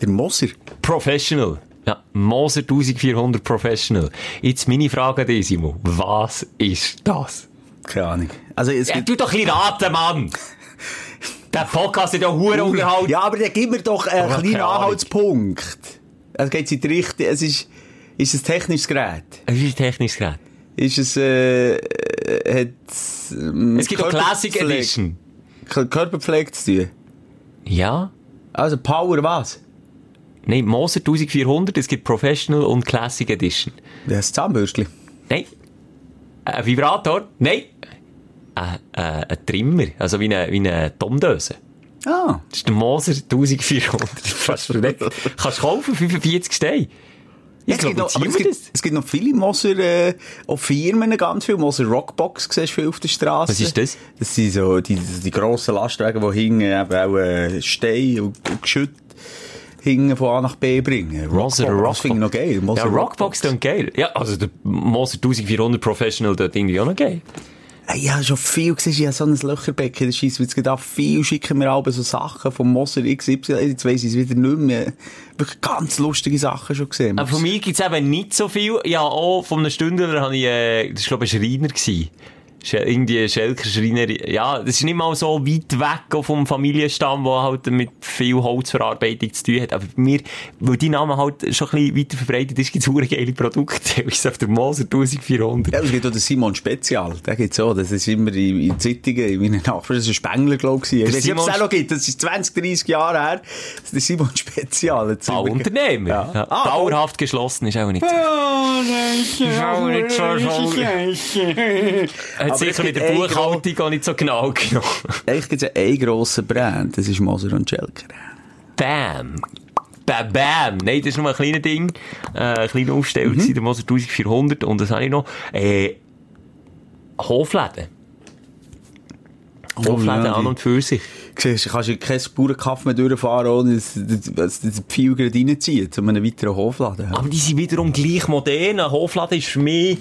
Der Moser. Professional. Ja, Moser 1400 Professional. Jetzt meine Frage an dich, Simon. Was ist das? Keine Ahnung. Also, es Ja, gibt... tu doch ein bisschen raten, Mann! Der Podcast hat ja Huren unterhalten. Ja, aber dann gib mir doch einen Aber kleinen. Anhaltspunkt. Es geht in die Richtung... Es ist... Ist ein technisches Gerät? Es ist ein technisches Gerät. Ist es, äh, äh, hat, ähm, Es gibt auch Classic Edition. Körperpflege zu tun. Ja? Also Power was? Nein, Moser 1400, es gibt Professional und Classic Edition. Das Zahnbürstchen. Nein. Ein Vibrator? Nein. Ein, äh, ein Trimmer, also wie eine, wie eine Tondöse. Ah. Das ist der Moser 1400. Kannst du nicht, kannst du kaufen, 45 Steine. Ich es, gibt noch, es, gibt, das. es gibt noch viele Moser, äh, auch Firmen ganz viel. Moser Rockbox siehst du viel auf der Straße. Was ist das? Das sind so die, die grossen Lastwagen, die hinten eben auch äh, Steine und, und Geschütt hinten von A nach B bringen. Moser Rockbox, das finde ich noch geil. Moser Ja, Rockbox klingt geil. Ja, also der Moser 1400 Professional dort irgendwie auch noch geil. Äh, Ich habe schon viel gesehen, ich habe so ein Löcherbecken in der weil es geht viel schicken mir auch so Sachen vom Moser XY, jetzt weiss ich es wieder nicht mehr. Wirklich ganz lustige Sachen schon gesehen. Aber von mir gibt's eben nicht so viel. Ja, auch von einem Stündler habe ich, äh, das war glaube ich ein Schreiner gewesen. Irgendwie Schelker Schreiner. Ja, das ist nicht mal so weit weg auch vom Familienstamm, der halt mit viel Holzverarbeitung zu tun hat. Aber bei mir, weil die Name halt schon ein bisschen weiter verbreitet ist, gibt's hure geile Produkte. Ich auf der Moser 1400. Ja, es gibt auch den Simon Spezial. Der gibt's auch. Das ist immer in, in Zeitungen, in meinen Nachbarn. Das ist ein Spengler, glaube ich. Ich weiß nicht, ob es Simon auch noch gibt. Das ist 20, 30 Jahre her. Das ist der Simon Spezial. Bauunternehmer. Ja. Ja. Ah, Dauerhaft geschlossen ist auch nicht so. Ist auch nicht so. Hat sicher mit der Buchhaltung auch nicht so genau genommen. Eigentlich gibt es einen grossen Brand. Das ist Moser und Schelker. Bam. Bam, bam. Nein, das ist nur ein kleines Ding. Äh, ein kleiner Aufsteller, mhm. der Moser 1400. Und das habe ich noch. Äh, Hofläden. Hofläden an und für sich. Siehst, du kannst ja keinen Bauernkaff mehr durchfahren, ohne dass das Pfeil gerade reinzieht, um einen weiteren Hofladen. Aber die sind wiederum gleich modern. Ein Hofladen ist für mich,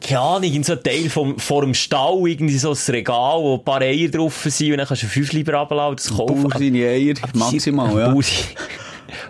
keine Ahnung, in so ein Teil vom, vor dem Stall, irgendwie so ein Regal, wo ein paar Eier drauf sind, und dann kannst du fünf lieber runterlassen und das kaufen. Bauer seine Eier, maximal, ja. Bauer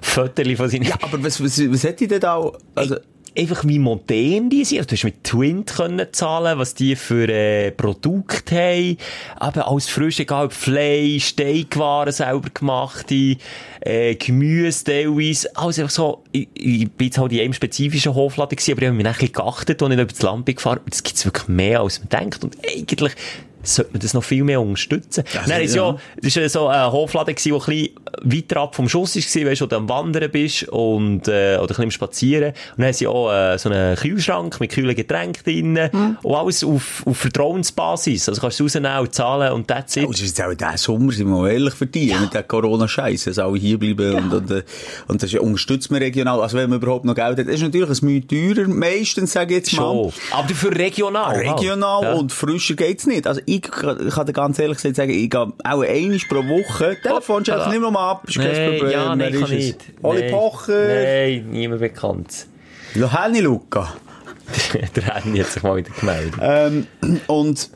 Fötterchen von seinen Ja, aber was, was, was hätte ich denn da? Also, einfach wie modern die sind. Also, du hast mit Twint können zahlen, was die für äh, Produkte haben. Aber alles frisch, egal ob Fleisch, Steakwaren selber gemachte, äh, Gemüse teilweise. Alles einfach so, ich, ich bin jetzt halt in einem spezifischen Hofladen gewesen, aber ich habe mich dann ein bisschen geachtet, als ich über das Land bin gefahren Und das gibt's wirklich mehr, als man denkt. Und eigentlich sollte man das noch viel mehr unterstützen. Also, dann ist ja, ja. das ist ja so ein Hofladen gewesen, der ein bisschen weiter ab vom Schuss war, weißt du, wo du am Wandern bist und, äh, oder ein bisschen Spazieren. Und dann haben sie auch äh, so einen Kühlschrank mit kühlen Getränken drin und alles auf, auf Vertrauensbasis. Also kannst du rausnehmen und zahlen und that's it. Oh, das ist jetzt auch der Sommer, sind wir mal ehrlich für die, mit der Corona-Scheiß, dass alle hier bleiben und, und, äh, und das ist- unterstützt man regional, also wenn man überhaupt noch Geld hat. Das ist natürlich ein Mühe teurer, meistens, sage ich jetzt mal. Schon. Aber dafür regional. Regional. Ja. und frischer geht's nicht. Also ich kann ich kann dir ganz ehrlich gesagt sagen, ich gehe auch einmal pro Woche, Telefon stellt Hoppala. nicht mehr ab, ist kein Nee, Problem. ja, nein, kann nicht. Oli Nein. Pocher, Nein, niemand bekannt. Lohani Luca. Der Henny hat sich mal wieder gemeldet. Ähm, und,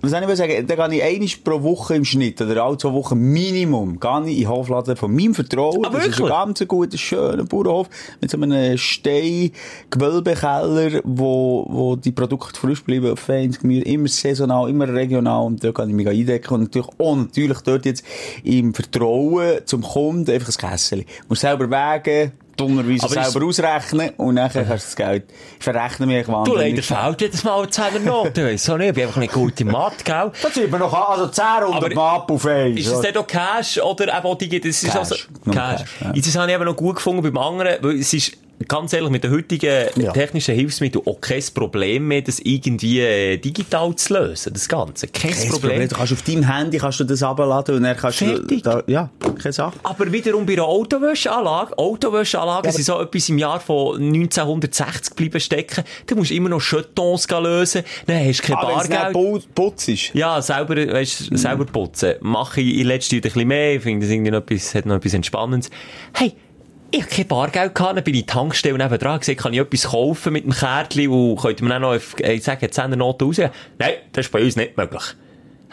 was soll ich sagen, da gehe ich einmal pro Woche im Schnitt, oder alle zwei Wochen Minimum, gehe ich in den Hofladen von meinem Vertrauen. Ah, das ist ein wirklich? ganz guter, schöner Bauernhof, mit so einem Stein-Gewölbekeller, wo, wo die Produkte frisch bleiben, feines Gemüse, immer saisonal, immer regional, und da kann ich mich eindecken. Und natürlich, und natürlich dort jetzt im Vertrauen zum Kunden einfach ein Kessel. Muss selber wägen, dummerweise Aber selber ausrechnen, und dann kannst du das Geld, ich verrechne mich Du, leider fehlt jedes Mal eine 10er Note. weiss auch nicht, ich bin einfach nicht gut im Mathe, gell? Da zieht man noch an, also 10 Runden Map auf eins. Ist es dann auch Cash oder eben auch die, das ist Cash, also, Cash. Cash, ja. Jetzt, Das habe ich eben noch gut gefunden beim anderen, weil es ist, ganz ehrlich, mit den heutigen Ja. technischen Hilfsmitteln auch kein Problem mehr, das irgendwie äh, digital zu lösen, das Ganze. Kein, Kein Problem. Problem. Du kannst auf deinem Handy kannst du das abladen und dann kannst Fertig. du... Da, ja, keine Sache. Aber wiederum bei einer Autowäscheanlage, Autowäscheanlagen Ja, sind so etwas im Jahr von 1960 bleiben stecken, da musst du immer noch gehen lösen, dann hast du kein Ah, wenn Bargeld. Pu- Putz ist. Ja, selber, weißt, selber putzen. Mache ich in letzter Zeit ein bisschen mehr. Ich finde, das irgendwie noch etwas, hat noch etwas Entspannendes. Hey, ich habe kein Bargeld gehabt, bin ich in die Tankstelle nebenan gesagt, kann ich etwas kaufen mit dem Kärtchen und könnt ihr mir dann noch, ich sage, 10 Noten raus? Nein, das ist bei uns nicht möglich.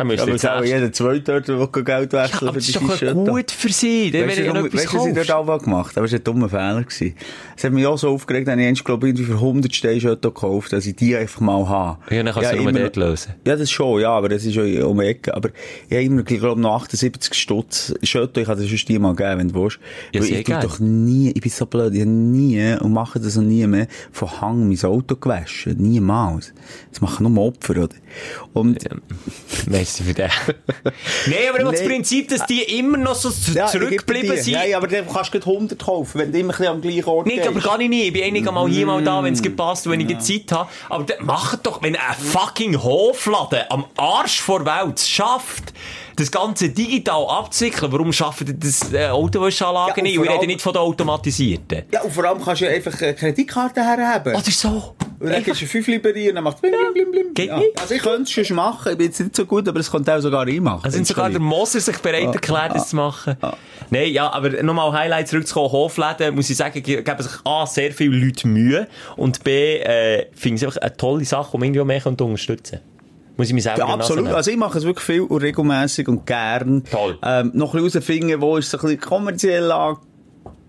Dann müsst ihr Aber jetzt es auch erst- jeder Zweite dort, Geld ja, wechseln aber das für ist die doch T-Shirts. gut für sie, dann, Weißt wenn du, noch etwas weißt was ich dort auch gemacht habe? Das war ein dummer Fehler. gewesen. Es hat mich auch so aufgeregt, dass ich glaube irgendwie für 100 Steinschötten gekauft, dass ich die einfach mal habe. Ja, dann kannst du immer dort noch- lösen. Ja, das schon, ja, aber das ist ja um die Ecke. Aber ich habe immer, glaube noch 78 Stutz. Schötten, ich kann dir sonst die mal geben, wenn du willst. Ja, ich tu gerne. doch nie, ich bin so blöd, ich habe nie, und mache das auch nie mehr, von Hang mein Auto gewaschen. Niemals. Das machen nur Opfer, oder? Und, Merci für den. Nein, aber immer das Nee. Prinzip, dass die immer noch so Ja, zurückgeblieben sind. Ja, aber dann kannst du gleich 100 kaufen, wenn du immer am gleichen Ort Nicht, gehst. aber gar nicht nie. Ich bin einiger mal hier, mal da, wenn Mm. es gepasst, wenn ich Zeit habe. Aber dann macht doch, wenn ein fucking Hofladen am Arsch vor Welt schafft, das Ganze digital abzuwickeln, warum schaffen die das äh, Autowäscheanlagen Ja, nicht? Wir reden nicht von den automatisierten. Ja, und vor allem kannst du ja einfach eine Kreditkarte herhaben. Oh, das ist so. Und dann gibst du 5 Liberie und dann macht es blim, blim, blim, blim. Geht ja. nicht. Also ich könnte es schon machen, ich bin jetzt nicht so gut, aber es könnte auch sogar ich machen. Also sind sogar der Moser sich bereit erklärt, das zu machen. Nein, ja, aber nochmal Highlight zurückzukommen. Hofläden, muss ich sagen, ge- geben sich A, sehr viele Leute Mühe und B, äh, finde ich es einfach eine tolle Sache, um irgendwie mehr zu unterstützen. Muss ich mich selber Ja, absolut. Also ich mache es wirklich viel und regelmässig und gern. Toll. Ähm, noch ein bisschen herausfinden, wo ist es ein bisschen kommerziell Ja,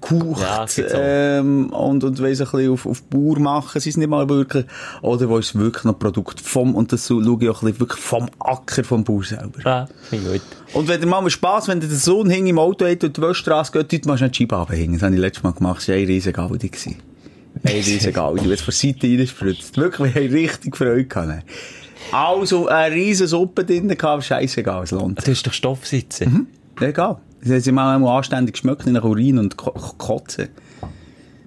gibt's auch. ähm, und, und weiss ein bisschen auf, auf Bauer machen. Sie ist nicht mal wirklich, oder wo ist es wirklich noch Produkt vom, und das schaue ich auch ein bisschen wirklich vom Acker vom Bauer selber. Ja, ich gut. Und wenn der Mama Spass, wenn der Sohn hing im Auto hat und die Wäschstrasse geht, dort machst du nicht die Scheibe runterhängen. Das habe ich letztes Mal gemacht. Das war ein riesen Gaudi. gewesen. Ein riesen Gaudi. Wenn es von Seite reinspritzt. Wirklich, wir haben richtig Freude gehabt. Also, eine riesen Suppe drin gehabt, scheissegal, es lohnt Du hast doch Stoff sitzen. sich. Egal. Sie haben mal einmal anständig geschmeckt nach Urin und Ko Ko- Kotzen.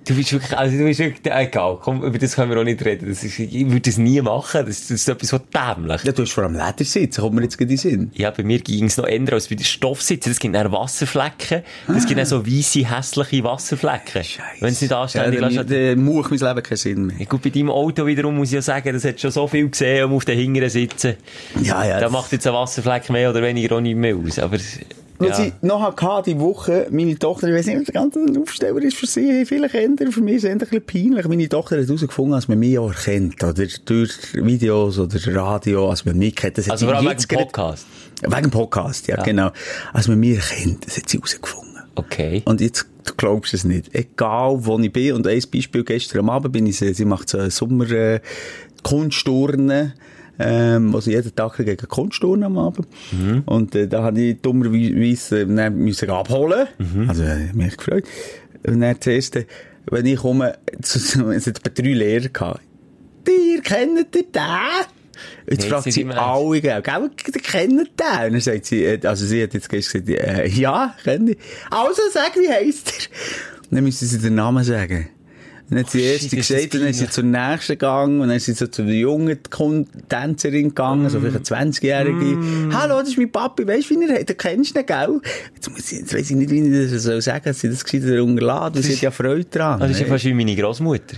Du bist wirklich, also du bist wirklich, äh, egal, komm, über das können wir auch nicht reden. Das ist, ich würde das nie machen. Das, das ist etwas so dämlich. Ja, du hast vor allem Ledersitz, kommt mir jetzt gerade in Sinn. Ja, bei mir ging es noch ändern als bei den Stoffsitzen. Das gibt dann Wasserflecken. Das gibt dann so weisse, hässliche Wasserflecken. Wenn es nicht anständig ja, lässt. dann, dann macht mein Leben keinen Sinn mehr. Ja, gut, bei deinem Auto wiederum muss ich ja sagen, das hat schon so viel gesehen, um auf den Hinteren zu sitzen. Ja, ja. Da macht jetzt ein Wasserfleck mehr oder weniger auch nicht mehr aus. Aber, Was ja. ich noch hatte, die Woche, meine Tochter, ich weiß nicht, ob der ganze Aufsteller ist für sie, viele Kinder, für mich ist es ein bisschen peinlich. Meine Tochter hat herausgefunden, dass man mich auch erkennt, oder durch Videos oder Radio, als man mich kennt. Das hat Also sie vor allem wegen dem Podcast. Wegen dem Podcast, ja, genau. Als man mich erkennt, das hat sie herausgefunden. Okay. Und jetzt, du glaubst es nicht. Egal, wo ich bin. Und ein Beispiel, gestern am Abend bin ich, sie sie macht so einen Sommer, äh, Kunstturnen, ähm, also jeden Tag gegen Kunstturnen am Abend. Und, äh, da habe ich dummerweise, äh, dann müssen abholen. Also, äh, mich gefreut. Und dann zuerst, äh, wenn ich komme, es hat drei Lehrer gehabt. Ihr kennt ihr den? Jetzt fragt sie alle, gell, gell, die kennen den. Und dann sagt sie, äh, also sie hat jetzt gestern gesagt, äh, ja, kenne ich. Also sag, wie heisst er? Und dann müssen sie den Namen sagen. Dann hat sie Oh, erst gesagt, dann ist sie zur nächsten gegangen, und dann ist sie so zu der jungen Tänzerin gegangen, so vielleicht eine 20-Jährige. Mm. Hallo, das ist mein Papi, weisst du, wie er heißt? Du kennst ihn, gell? Jetzt, muss ich, jetzt weiss ich nicht, wie ich das soll sagen, dass sie das gescheit oder unterladen, weil sie hat ja Freude dran. Das ist ja fast wie meine Großmutter.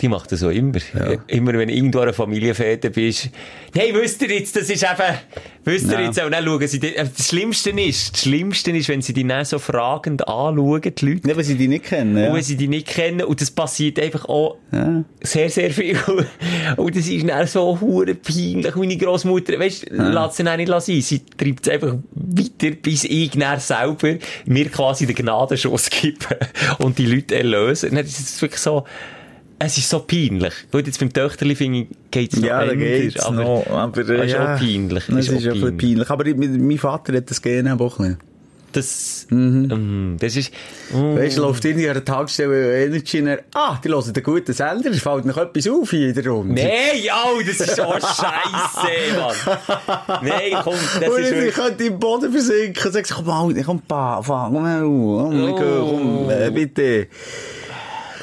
Die macht das so immer. Immer wenn irgendwo an einer Familienfete bist. Hey, wisst ihr jetzt, das ist eben, wisst ihr Ja. jetzt auch, und dann schauen sie, die- äh, das Schlimmste ist, das Schlimmste ist, wenn sie dich dann so fragend anschauen, die Leute. Nicht, weil sie die nicht kennen, Und ja. wenn sie dich nicht kennen, und das passiert einfach auch Ja. sehr, sehr viel. Und das ist dann so hure peinlich. Meine Großmutter, weißt, du, lässt sie dann nicht sein. Sie treibt es einfach weiter, bis ich dann selber mir quasi den Gnadenschuss gebe und die Leute erlöse. Und dann ist es wirklich so, es ist so peinlich. Gut, jetzt beim Töchterli finde ich, geht's noch Ja, da geht's aber, noch, aber, das ist ja. auch peinlich. Das ist, auch auch ein bisschen peinlich. Aber ich- mein Vater hat das gerne auch bisschen. Das, ähm, das ist, mm, Weißt du, läuft irgendwie an der Tankstelle Energy und ah, die hören den guten Sender, es fällt noch etwas auf in der Runde. Nee, ja, das ist so scheiße, Mann. Nee, komm, das und ist ich wirklich... könnte im Boden versinken sagst, komm mal, komm, pa, fang, komm mal, komm, komm, äh, bitte.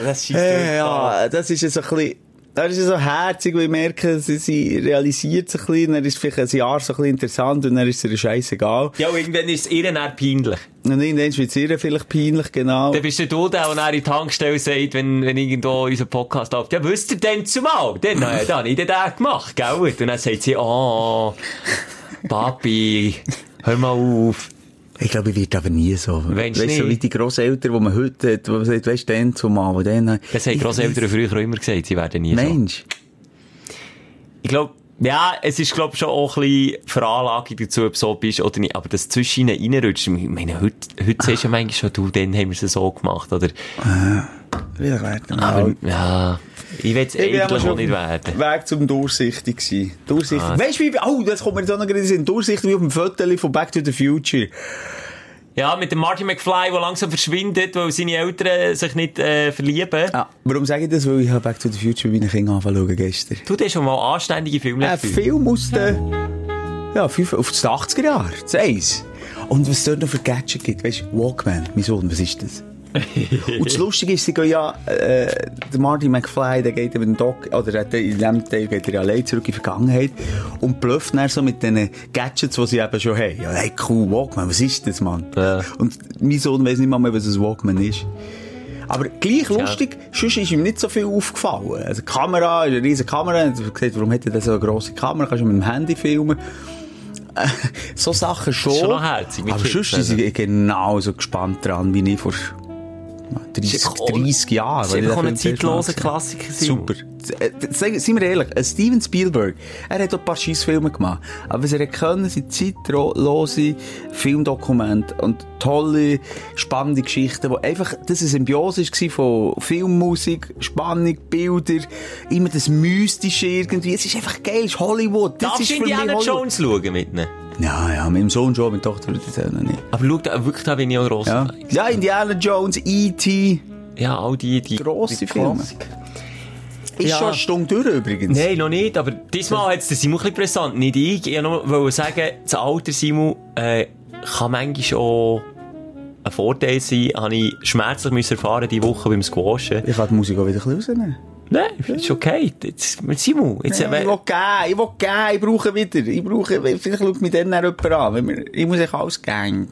Das ist Äh, ja, das ist ja so ein bisschen, das ist ja so herzig, weil ich merke, sie, sie realisiert sich ein bisschen, dann ist vielleicht ein Jahr so ein bisschen interessant und dann ist es ihr scheißegal. Ja, und irgendwann ist es ihr dann peinlich. Und irgendwann wird es ihr vielleicht peinlich, genau. Dann bist du du der, der in die Tankstelle sagt, wenn, wenn irgendwo unser Podcast läuft, ja, wisst ihr denn zumal? Dann, äh, dann habe ich den gemacht, gell? Und dann sagt sie, oh, Papi, hör mal auf. Ich glaube, ich werde aber nie so. Weißt du so wie die Grosseltern, die man heute hat, wo man sagt, weißt du, den zumal, wo den... Das haben Grosseltern früher auch immer gesagt, sie werden nie so. Mensch. Ich glaube, ja, es ist, glaube schon auch ein bisschen Veranlagung dazu, ob du so bist oder nicht. Aber das zwischen ihnen reinrutscht, ich meine, heute, heute siehst du ja manchmal schon, du, dann haben wir es so gemacht, oder? Wieder werden. Aber, ja, ich will es eigentlich schon nicht werden. Weg zum Durchsichtig gewesen. Durchsichtig. Ah. Weißt du, wie, oh, das kommt mir jetzt auch noch gerade in. Durchsichtig wie auf dem Foto von Back to the Future. Ja, mit dem Marty McFly, der langsam verschwindet, weil seine Eltern sich nicht äh, verlieben. Ah, warum sage ich das? Weil ich habe Back to the Future bei meinen Kindern anfangen gestern. Du hast schon mal anständige Filme Ein. Film aus den, ja, fünf- auf die 80er Jahre. Das Eins. Und was es dort noch für Gadget gibt, weißt du, Walkman, mein Sohn, was ist das? Und das Lustige ist, sie gehen ja, äh, der Marty McFly, der geht eben Doc, oder der- in dem Teil geht er ja allein zurück in die Vergangenheit und blufft dann so mit den Gadgets, die sie eben schon haben. Ja, hey, cool, Walkman, was ist das, Mann? Ja. Und mein Sohn weiss nicht mal mehr, was ein Walkman ist. Aber gleich lustig, sonst ist ihm nicht so viel aufgefallen. Also die Kamera, eine riesige Kamera, und du siehst, warum hat er so eine grosse Kamera, kannst du mit dem Handy filmen. So Sachen schon. Schon noch herzig Aber sonst sind sie genauso gespannt dran, wie ich vor 30, ist einfach auch- 30 Jahren. Das ist einfach ein zeitloser Klassiker. habe. Super. Äh, Seien wir ehrlich, ein Steven Spielberg, er hat auch ein paar Scheissfilme gemacht. Aber was er können, sind zeitlose Filmdokumente und tolle, spannende Geschichten, wo einfach, das eine Symbiose war von Filmmusik, Spannung, Bilder, immer das Mystische irgendwie. Es ist einfach geil, es ist Hollywood. Das Darfst ist für mich Indiana Hollywood. Jones schauen mit ihnen? Ja, ja, mit dem Sohn schon, mit der Tochter würde ich das noch nicht. Aber schau, da, wirklich, da bin ich auch gross. Ja, ja Indiana Jones, E.T., Ja, all die, die grosse die Filme. Klassiker. Ist Ja. schon eine Stunde durch übrigens. Nein, noch nicht, aber diesmal hat es der Simon ein bisschen präsent, nicht ich. Ich wollte nur sagen, das Alter Simon äh, kann manchmal auch ein Vorteil sein, habe ich schmerzlich müssen erfahren diese Woche beim Squashen. Ich kann die Musik auch wieder ein bisschen rausnehmen. Nein, ist okay. Jetzt, Simon, jetzt, Nein, ich will geben, ich will geben, ich brauche wieder. Ich brauche, vielleicht schaut mich dann jemand an. Wir, ich muss euch alles geben.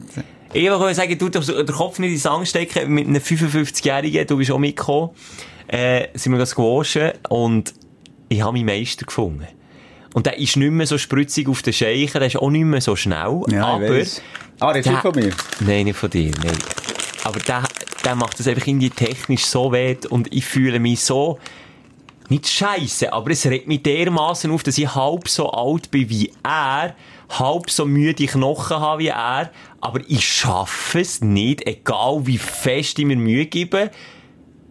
Ich wollte sagen, du darfst den Kopf nicht in den Sand stecken. Mit einem 55-Jährigen, du bist auch mitgekommen, äh, sind wir squashen und ich habe meinen Meister gefunden. Und der ist nicht mehr so spritzig auf den Scheichen, der ist auch nicht mehr so schnell. Ja, aber. Ah, redest du der- von mir? Nein, nicht von dir, nein. Aber der, der macht das einfach irgendwie technisch so weh und ich fühle mich so, nicht scheiße, aber es regt mich dermaßen auf, dass ich halb so alt bin wie er, halb so müde Knochen habe wie er, aber ich schaffe es nicht, egal wie fest ich mir Mühe gebe,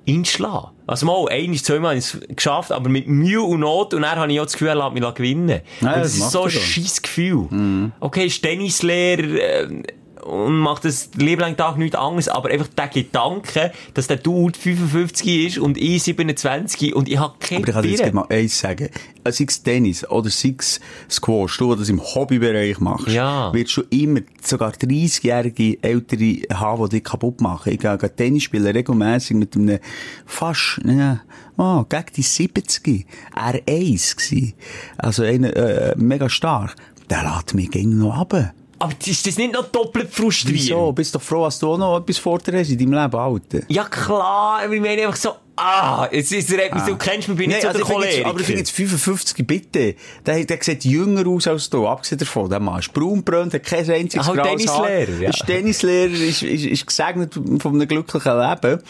ihn zu schlagen. Also mal, ein, zweimal habe ich es geschafft, aber mit Mühe und Not, und dann habe ich auch das Gefühl, er lässt mich gewinnen. Ja, und das das ist so ein scheiß Gefühl. Okay, ist Tennislehrer, ähm, und macht das Leben lang Tag nichts anderes, aber einfach der Gedanke, dass der Dude 55 ist und ich 27 und ich habe keine Aber ich kann dir jetzt mal eins sagen. Äh, Sei es Tennis oder sei es Squash, du, das im Hobbybereich machst, Ja. wirst du immer sogar 30-jährige Ältere haben, die dich kaputt machen. Ich gehe Tennis spielen regelmässig mit einem fast, ja, oh, gegen die 70 R1 gsi. Also einer, äh, mega stark. Der lässt mich gegen noch runter. Aber ist das nicht noch doppelt frustrierend? Wieso? Bist doch froh, dass du auch noch etwas vor dir hast in deinem Leben, Alter. Ja klar, ich meine einfach so, ah, es ist, du kennst mich, bin nicht so also der jetzt- Choleriker. aber ich finde jetzt 55, bitte. Der, der sieht jünger aus als du, abgesehen davon. Der Mann ist braunbrönt, hat kein einziges Halt. Tennislehrer, ja. Ist Tennislehrer, ist, ist, ist gesegnet von einem glücklichen Leben.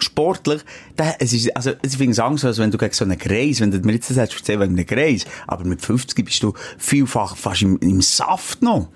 Sportlich, der, es ist, also, ich finde es Angst, als wenn du gegen so einen Kreis, wenn du mir jetzt das hättest erzählt wegen einem Kreis, aber mit 50 bist du vielfach fast im, im Saft noch.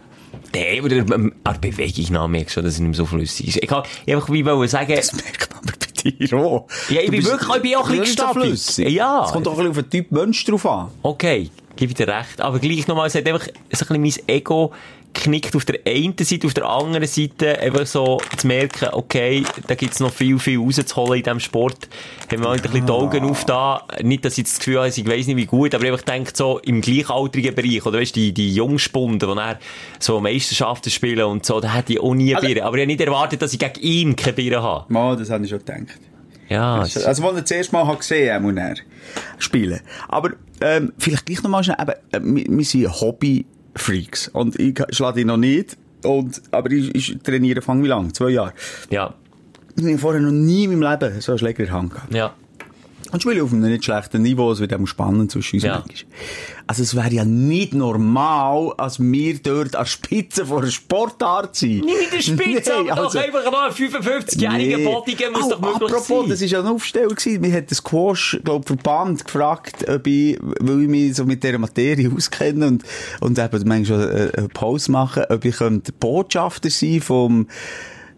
Nee, aber ähm, an der Bewegung nach merkst du, dass er nicht so flüssig ist. Ich kann einfach wie wollen sagen, Das merkt man aber bei dir auch. Ja, ich bin wirklich- ich bin auch ein bisschen flüssig. Ja. Es kommt auch ein bisschen auf den Typ Mensch drauf an. okay, gebe ich dir recht. Aber gleich nochmal, es hat einfach so ein bisschen mein Ego knickt auf der einen Seite, auf der anderen Seite einfach so zu merken, okay, da gibt's noch viel, viel rauszuholen in diesem Sport. Haben wir halt ein bisschen die Augen auf da. Nicht, dass ich das Gefühl habe, ich weiss nicht wie gut, aber ich einfach denke so im gleichaltrigen Bereich, oder weißt die, die Jungspunden, die dann so Meisterschaften spielen und so, da hätte ich auch nie eine Also- Birne. Aber ich habe nicht erwartet, dass ich gegen ihn keine Birne habe. Mal, das habe ich schon gedacht. Ja, Also, als ich das erste Mal gesehen habe, muss er spielen. Aber, ähm, vielleicht gleich nochmal schnell, eben, äh, wir, wir sind Hobby-Freaks. Und ich schlage dich noch nicht. Und, aber ich, ich trainiere, fang wie lang? Zwei Jahre. ja, Ich habe vorher noch nie in meinem Leben so einen Schläger in der Hand gehabt. ja. Und spiele auf einem nicht schlechten Niveau, es wird auch spannend zwischen uns Ja. manchmal. Also es wäre ja nicht normal, als wir dort an der Spitze von einer Sportart sind. Nicht in der Spitze, Nee, aber also- doch einfach noch ein 55-jähriger Nee. Bodiger muss Oh, doch möglich apropos, sein. das war ja eine Aufstellung. Mir hat der Squash, glaub, Verband gefragt, ob ich, weil ich mich so mit dieser Materie auskenne und, und eben manchmal äh, eine Pause machen, ob ich könnte Botschafter sein vom,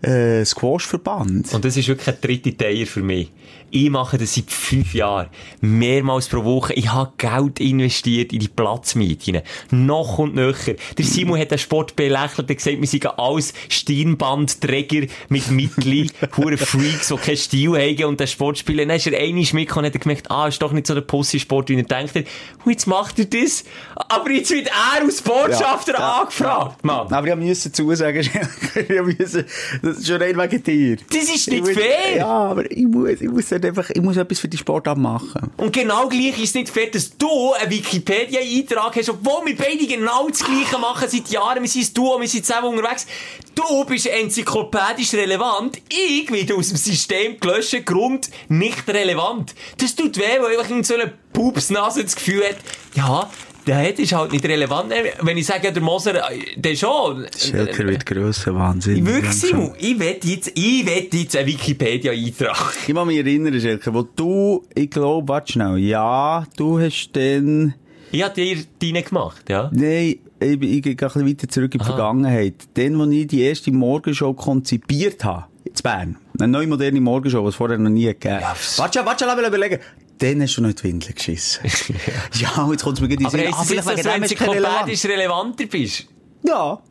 äh, Squash-Verband. Und das ist wirklich ein dritter Teil für mich. Ich mache das seit fünf Jahren. Mehrmals pro Woche. Ich habe Geld investiert in die Platzmieten. Noch und nöcher. Der Simon hat den Sport belächelt und gesagt, wir seien alles Stirnbandträger mit Mitteln, hure Freaks, die keinen Stil haben und den Sport spielen. Dann ist er einmal mitgekommen und hat gemerkt, ah, ist doch nicht so der Pussy-Sport, wie er denkt. Und jetzt macht er das. Aber jetzt wird er als Botschafter Ja. angefragt, Mann. Aber ich musste zusagen, ich musste, das ist schon rein wegen dir. Das ist Ich nicht muss- fair. Ja, aber ich muss, ich muss halt einfach, ich muss etwas für die Sportart machen. Und genau gleich ist es nicht fair, dass du einen Wikipedia-Eintrag hast, obwohl wir beide genau das Gleiche machen seit Jahren. Wir sind du, wir sind zusammen unterwegs. Du bist enzyklopädisch relevant. Ich werde aus dem System gelöscht. Grund nicht relevant. Das tut weh, weil einfach in so einer Pupsnase das Gefühl hat, ja, der ist halt nicht relevant. Wenn ich sage, der Moser, äh, der schon. Schelker wird grösser, Wahnsinn. Wirklich, Simon, ich wette jetzt, ich wette jetzt einen Wikipedia-Eintrag. Ich muss mich erinnern, Schelker, wo du, ich glaube, warte schnell, ja, du hast dann, Ich habe dir deine gemacht, ja. nein, ich, ich gehe ein bisschen weiter zurück in die Vergangenheit. Dann, wo ich die erste Morgenshow konzipiert habe, in Bern, eine neue moderne Morgenshow, die es vorher noch nie gegeben Ja, hat. Warte schon, warte schon, lass mich überlegen. Dann hast du noch die Windel geschissen. ja, jetzt kommt es mir gerade in Aber den Sinn. jetzt, dass du dem Relevant. enzyklopädisch relevanter bist? Ja.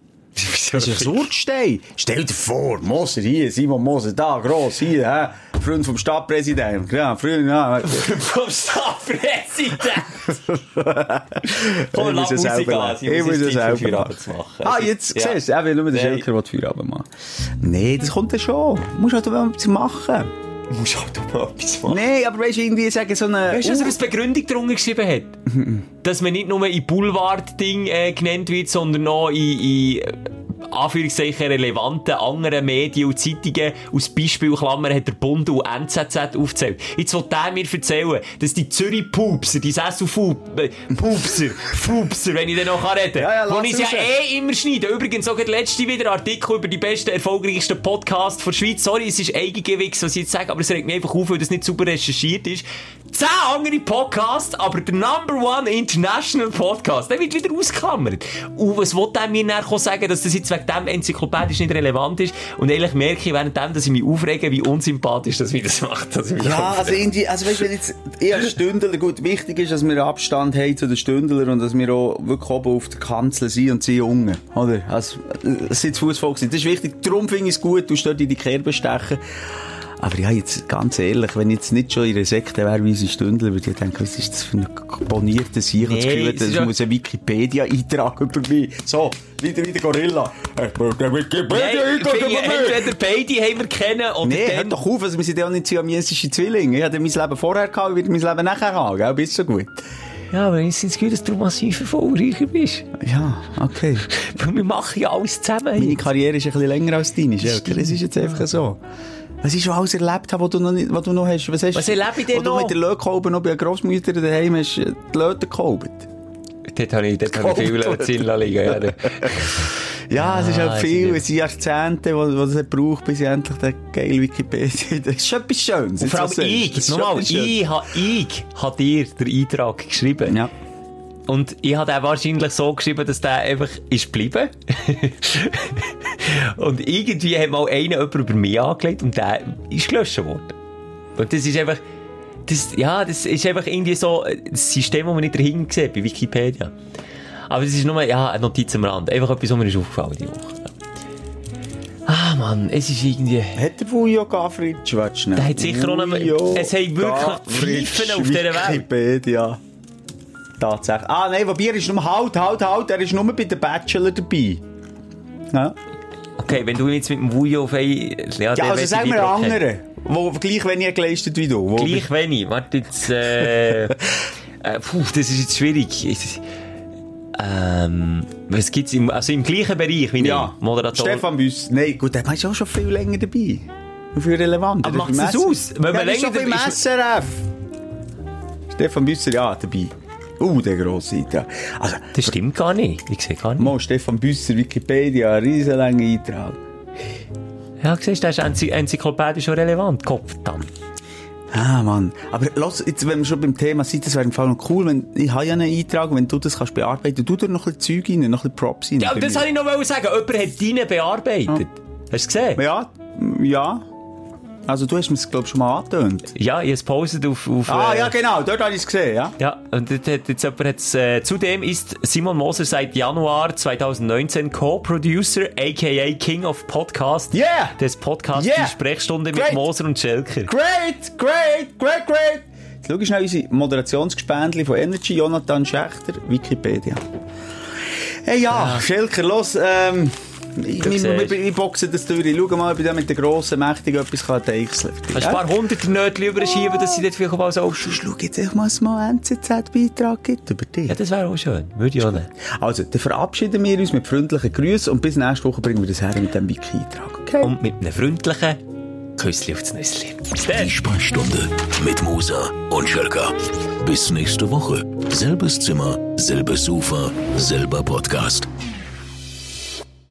Das ist ein Urgestein. Stell dir vor, Moser hier, Simon Moser da, gross hier, hä? Freund vom Stadtpräsidenten. Ja, Freund, ja. Vom Stadtpräsident! Komm, Ich muss lass Musik an, machen. ich Ich muss es selber machen. machen. Ah, jetzt ja. siehst du, eben nur der Nein. Schelker, der die Feierabend macht. Nee, das kommt ja schon. Du musst halt auch etwas machen. Musst halt auch mal etwas machen. Nee, aber weißt du, irgendwie sagen so eine... Weißt du, was er als Begründung drunter geschrieben hat? Dass man nicht nur in Boulevard-Ding äh, genannt wird, sondern auch in, in äh, Anführungszeichen relevanten anderen Medien und Zeitungen aus Beispielklammern hat der Bund und NZZ aufgezählt. Jetzt will der mir erzählen, dass die Zürich Pupser, die äh, Pupser, wenn ich dann noch reden kann, Ja, ja, wo ich ja eh immer schneide. Übrigens auch der letzte wieder Artikel über die besten, erfolgreichsten Podcasts der Schweiz. Sorry, es ist Eigengewix, was ich jetzt sage, aber es regt mich einfach auf, weil das nicht super recherchiert ist. Zehn andere Podcasts, aber der Number One International Podcast, der wird wieder ausgeklammert. Und was will der mir nachher sagen, dass das jetzt wegen dem enzyklopädisch nicht relevant ist. Und ehrlich merke ich währenddem, dass ich mich aufrege, wie unsympathisch das wieder macht. Dass ich mich Ja, also irgendwie, also weißt du, wenn jetzt, als Stündler, gut, wichtig ist, dass wir Abstand haben zu den Stündlern und dass wir auch wirklich oben auf der Kanzel sind und sie unten, oder? Also, es sind Fußvolk sind. Das ist wichtig. Darum finde ich es gut, du dort in die Kerbe stechen. Aber ja, jetzt ganz ehrlich, wenn ich jetzt nicht schon in einer Sekte wäre wie unsere Stündler, würde ich denken, was ist das für ein bonierter Sieg? Nee, das Gefühl, das ja- muss ein Wikipedia-Eintrag über mich. So, wieder wie der Gorilla. Ich brauche den Nein, Wikipedia-Eintrag über mich. entweder beide haben wir kennen oder Nee, dann... hört doch auf, also wir sind ja auch nicht siamesische Zwillinge. Ich hatte mein Leben vorher gehabt, ich werde mein Leben nachher haben, gell? Bist so gut? Ja, aber ich habe das Gefühl, dass du massiv erfolgreicher bist. Ja, okay. Weil wir machen ja alles zusammen. Meine Karriere ist ein bisschen länger als deine, Schelker. Das ist jetzt einfach so. Was ich schon alles erlebt habe, was du noch, nicht, was du noch hast? Was, hast Was erlebe ich denn Wo du noch? mit der Lötkolbe noch bei der Grossmutter daheim hast, die Löte gekolbt. Dort habe ich, dort habe ich viel. Zinn liegen. Ja. Ja, es ist Ah, halt es viel, es sind Jahrzehnte, wo, wo es hat gebraucht, bis ich endlich den geile Wikipedia, das ist etwas Schönes. Und vor allem ich, nochmal, Schönes. ich habe ich hab dir den Eintrag geschrieben. Ja. Und ich habe den wahrscheinlich so geschrieben, dass der einfach ist geblieben. und irgendwie hat mal einer jemand über mich angelegt und der ist gelöscht worden. Und das ist einfach, das, ja, das ist einfach irgendwie so ein System, das man nicht dahinter sieht bei Wikipedia. Aber das ist nur, ja, eine Notiz am Rand. Einfach etwas, was mir ist aufgefallen die Woche. Ah, Mann, es ist irgendwie... Hat der Vujo Gafritsch, warte schnell. Der hat sicher auch noch- es haben wirklich Pfeifen auf dieser Welt. Wikipedia. Tatsächlich. Ah, nein, wobei, er ist nur, halt, halt, halt, er ist nur bei der Bachelor dabei. Ja, Okay, wenn du jetzt mit dem Vujo auf. Ja, ja also sagen wir anderen, wo gleich wenig geleistet wie du. Gleich wenig. Warte jetzt, äh, äh, puh, das ist jetzt schwierig. Ich- Ähm, was gibt's im, also im gleichen Bereich wie Ja, ich? Moderator. Stefan Büss. Nein, gut, der ist auch schon viel länger dabei. Und viel relevanter. Aber macht's ist beim das S- aus? Wenn man der ist länger dabei ist- SRF. Stefan Büsser, ja, dabei. Uh, der grosse Eintrag. Also, Das stimmt gar nicht. Ich sehe gar nicht. mal Stefan Büsser, Wikipedia, ein riesenlanger Eintrag. Ja, siehst du, das ist enzy enzyklopädisch schon relevant. Kopf dann. Ah, Mann. Aber los, jetzt, wenn wir schon beim Thema sind, das wäre im Fall noch cool, wenn, ich habe ja einen Eintrag, wenn du das kannst bearbeiten, du da noch ein bisschen Zeug rein, noch ein bisschen Props rein. Ja, das wollte ich noch sagen. Jemand hat deine bearbeitet. Hast du es gesehen? Ja, ja. Also, du hast mir das, glaube ich, schon mal angetönt. Ja, ich habe es gepostet auf... auf Ah, äh, ja, genau, dort habe ich es gesehen, ja. Ja, und jetzt jetzt jemand hat's, äh, zudem ist Simon Moser seit Januar 2019 Co-Producer, aka King of Podcast, Yeah! des Podcasts Yeah! Die Sprechstunde Great! mit Moser und Schelker. Great, great, great, great. Jetzt schau schnell unsere Moderationsgespendli von Energy, Jonathan Schächter, Wikipedia. Hey ja, Schelker, los, ähm, ich, ich, ich, ich boxe das durch. Schau mal, ob ich da mit den grossen Mächtigen etwas kann deichseln kann. Kannst du ein paar hunderte Nötchen überschieben, dass sie dort vielleicht auch mal so Schau jetzt echt mal, mal einen NZZ-Beitrag gibt über dich. Ja, das wäre auch schön. Würde ich auch nicht. Also, dann verabschieden wir uns mit freundlichen Grüßen und bis nächste Woche bringen wir das her mit dem Wiki-Eintrag. Okay? Und mit einem freundlichen Küssli aufs Nüssli. Die Sprechstunde mit Musa und Schelka. Bis nächste Woche. Selbes Zimmer, selbes Sofa, selber Podcast.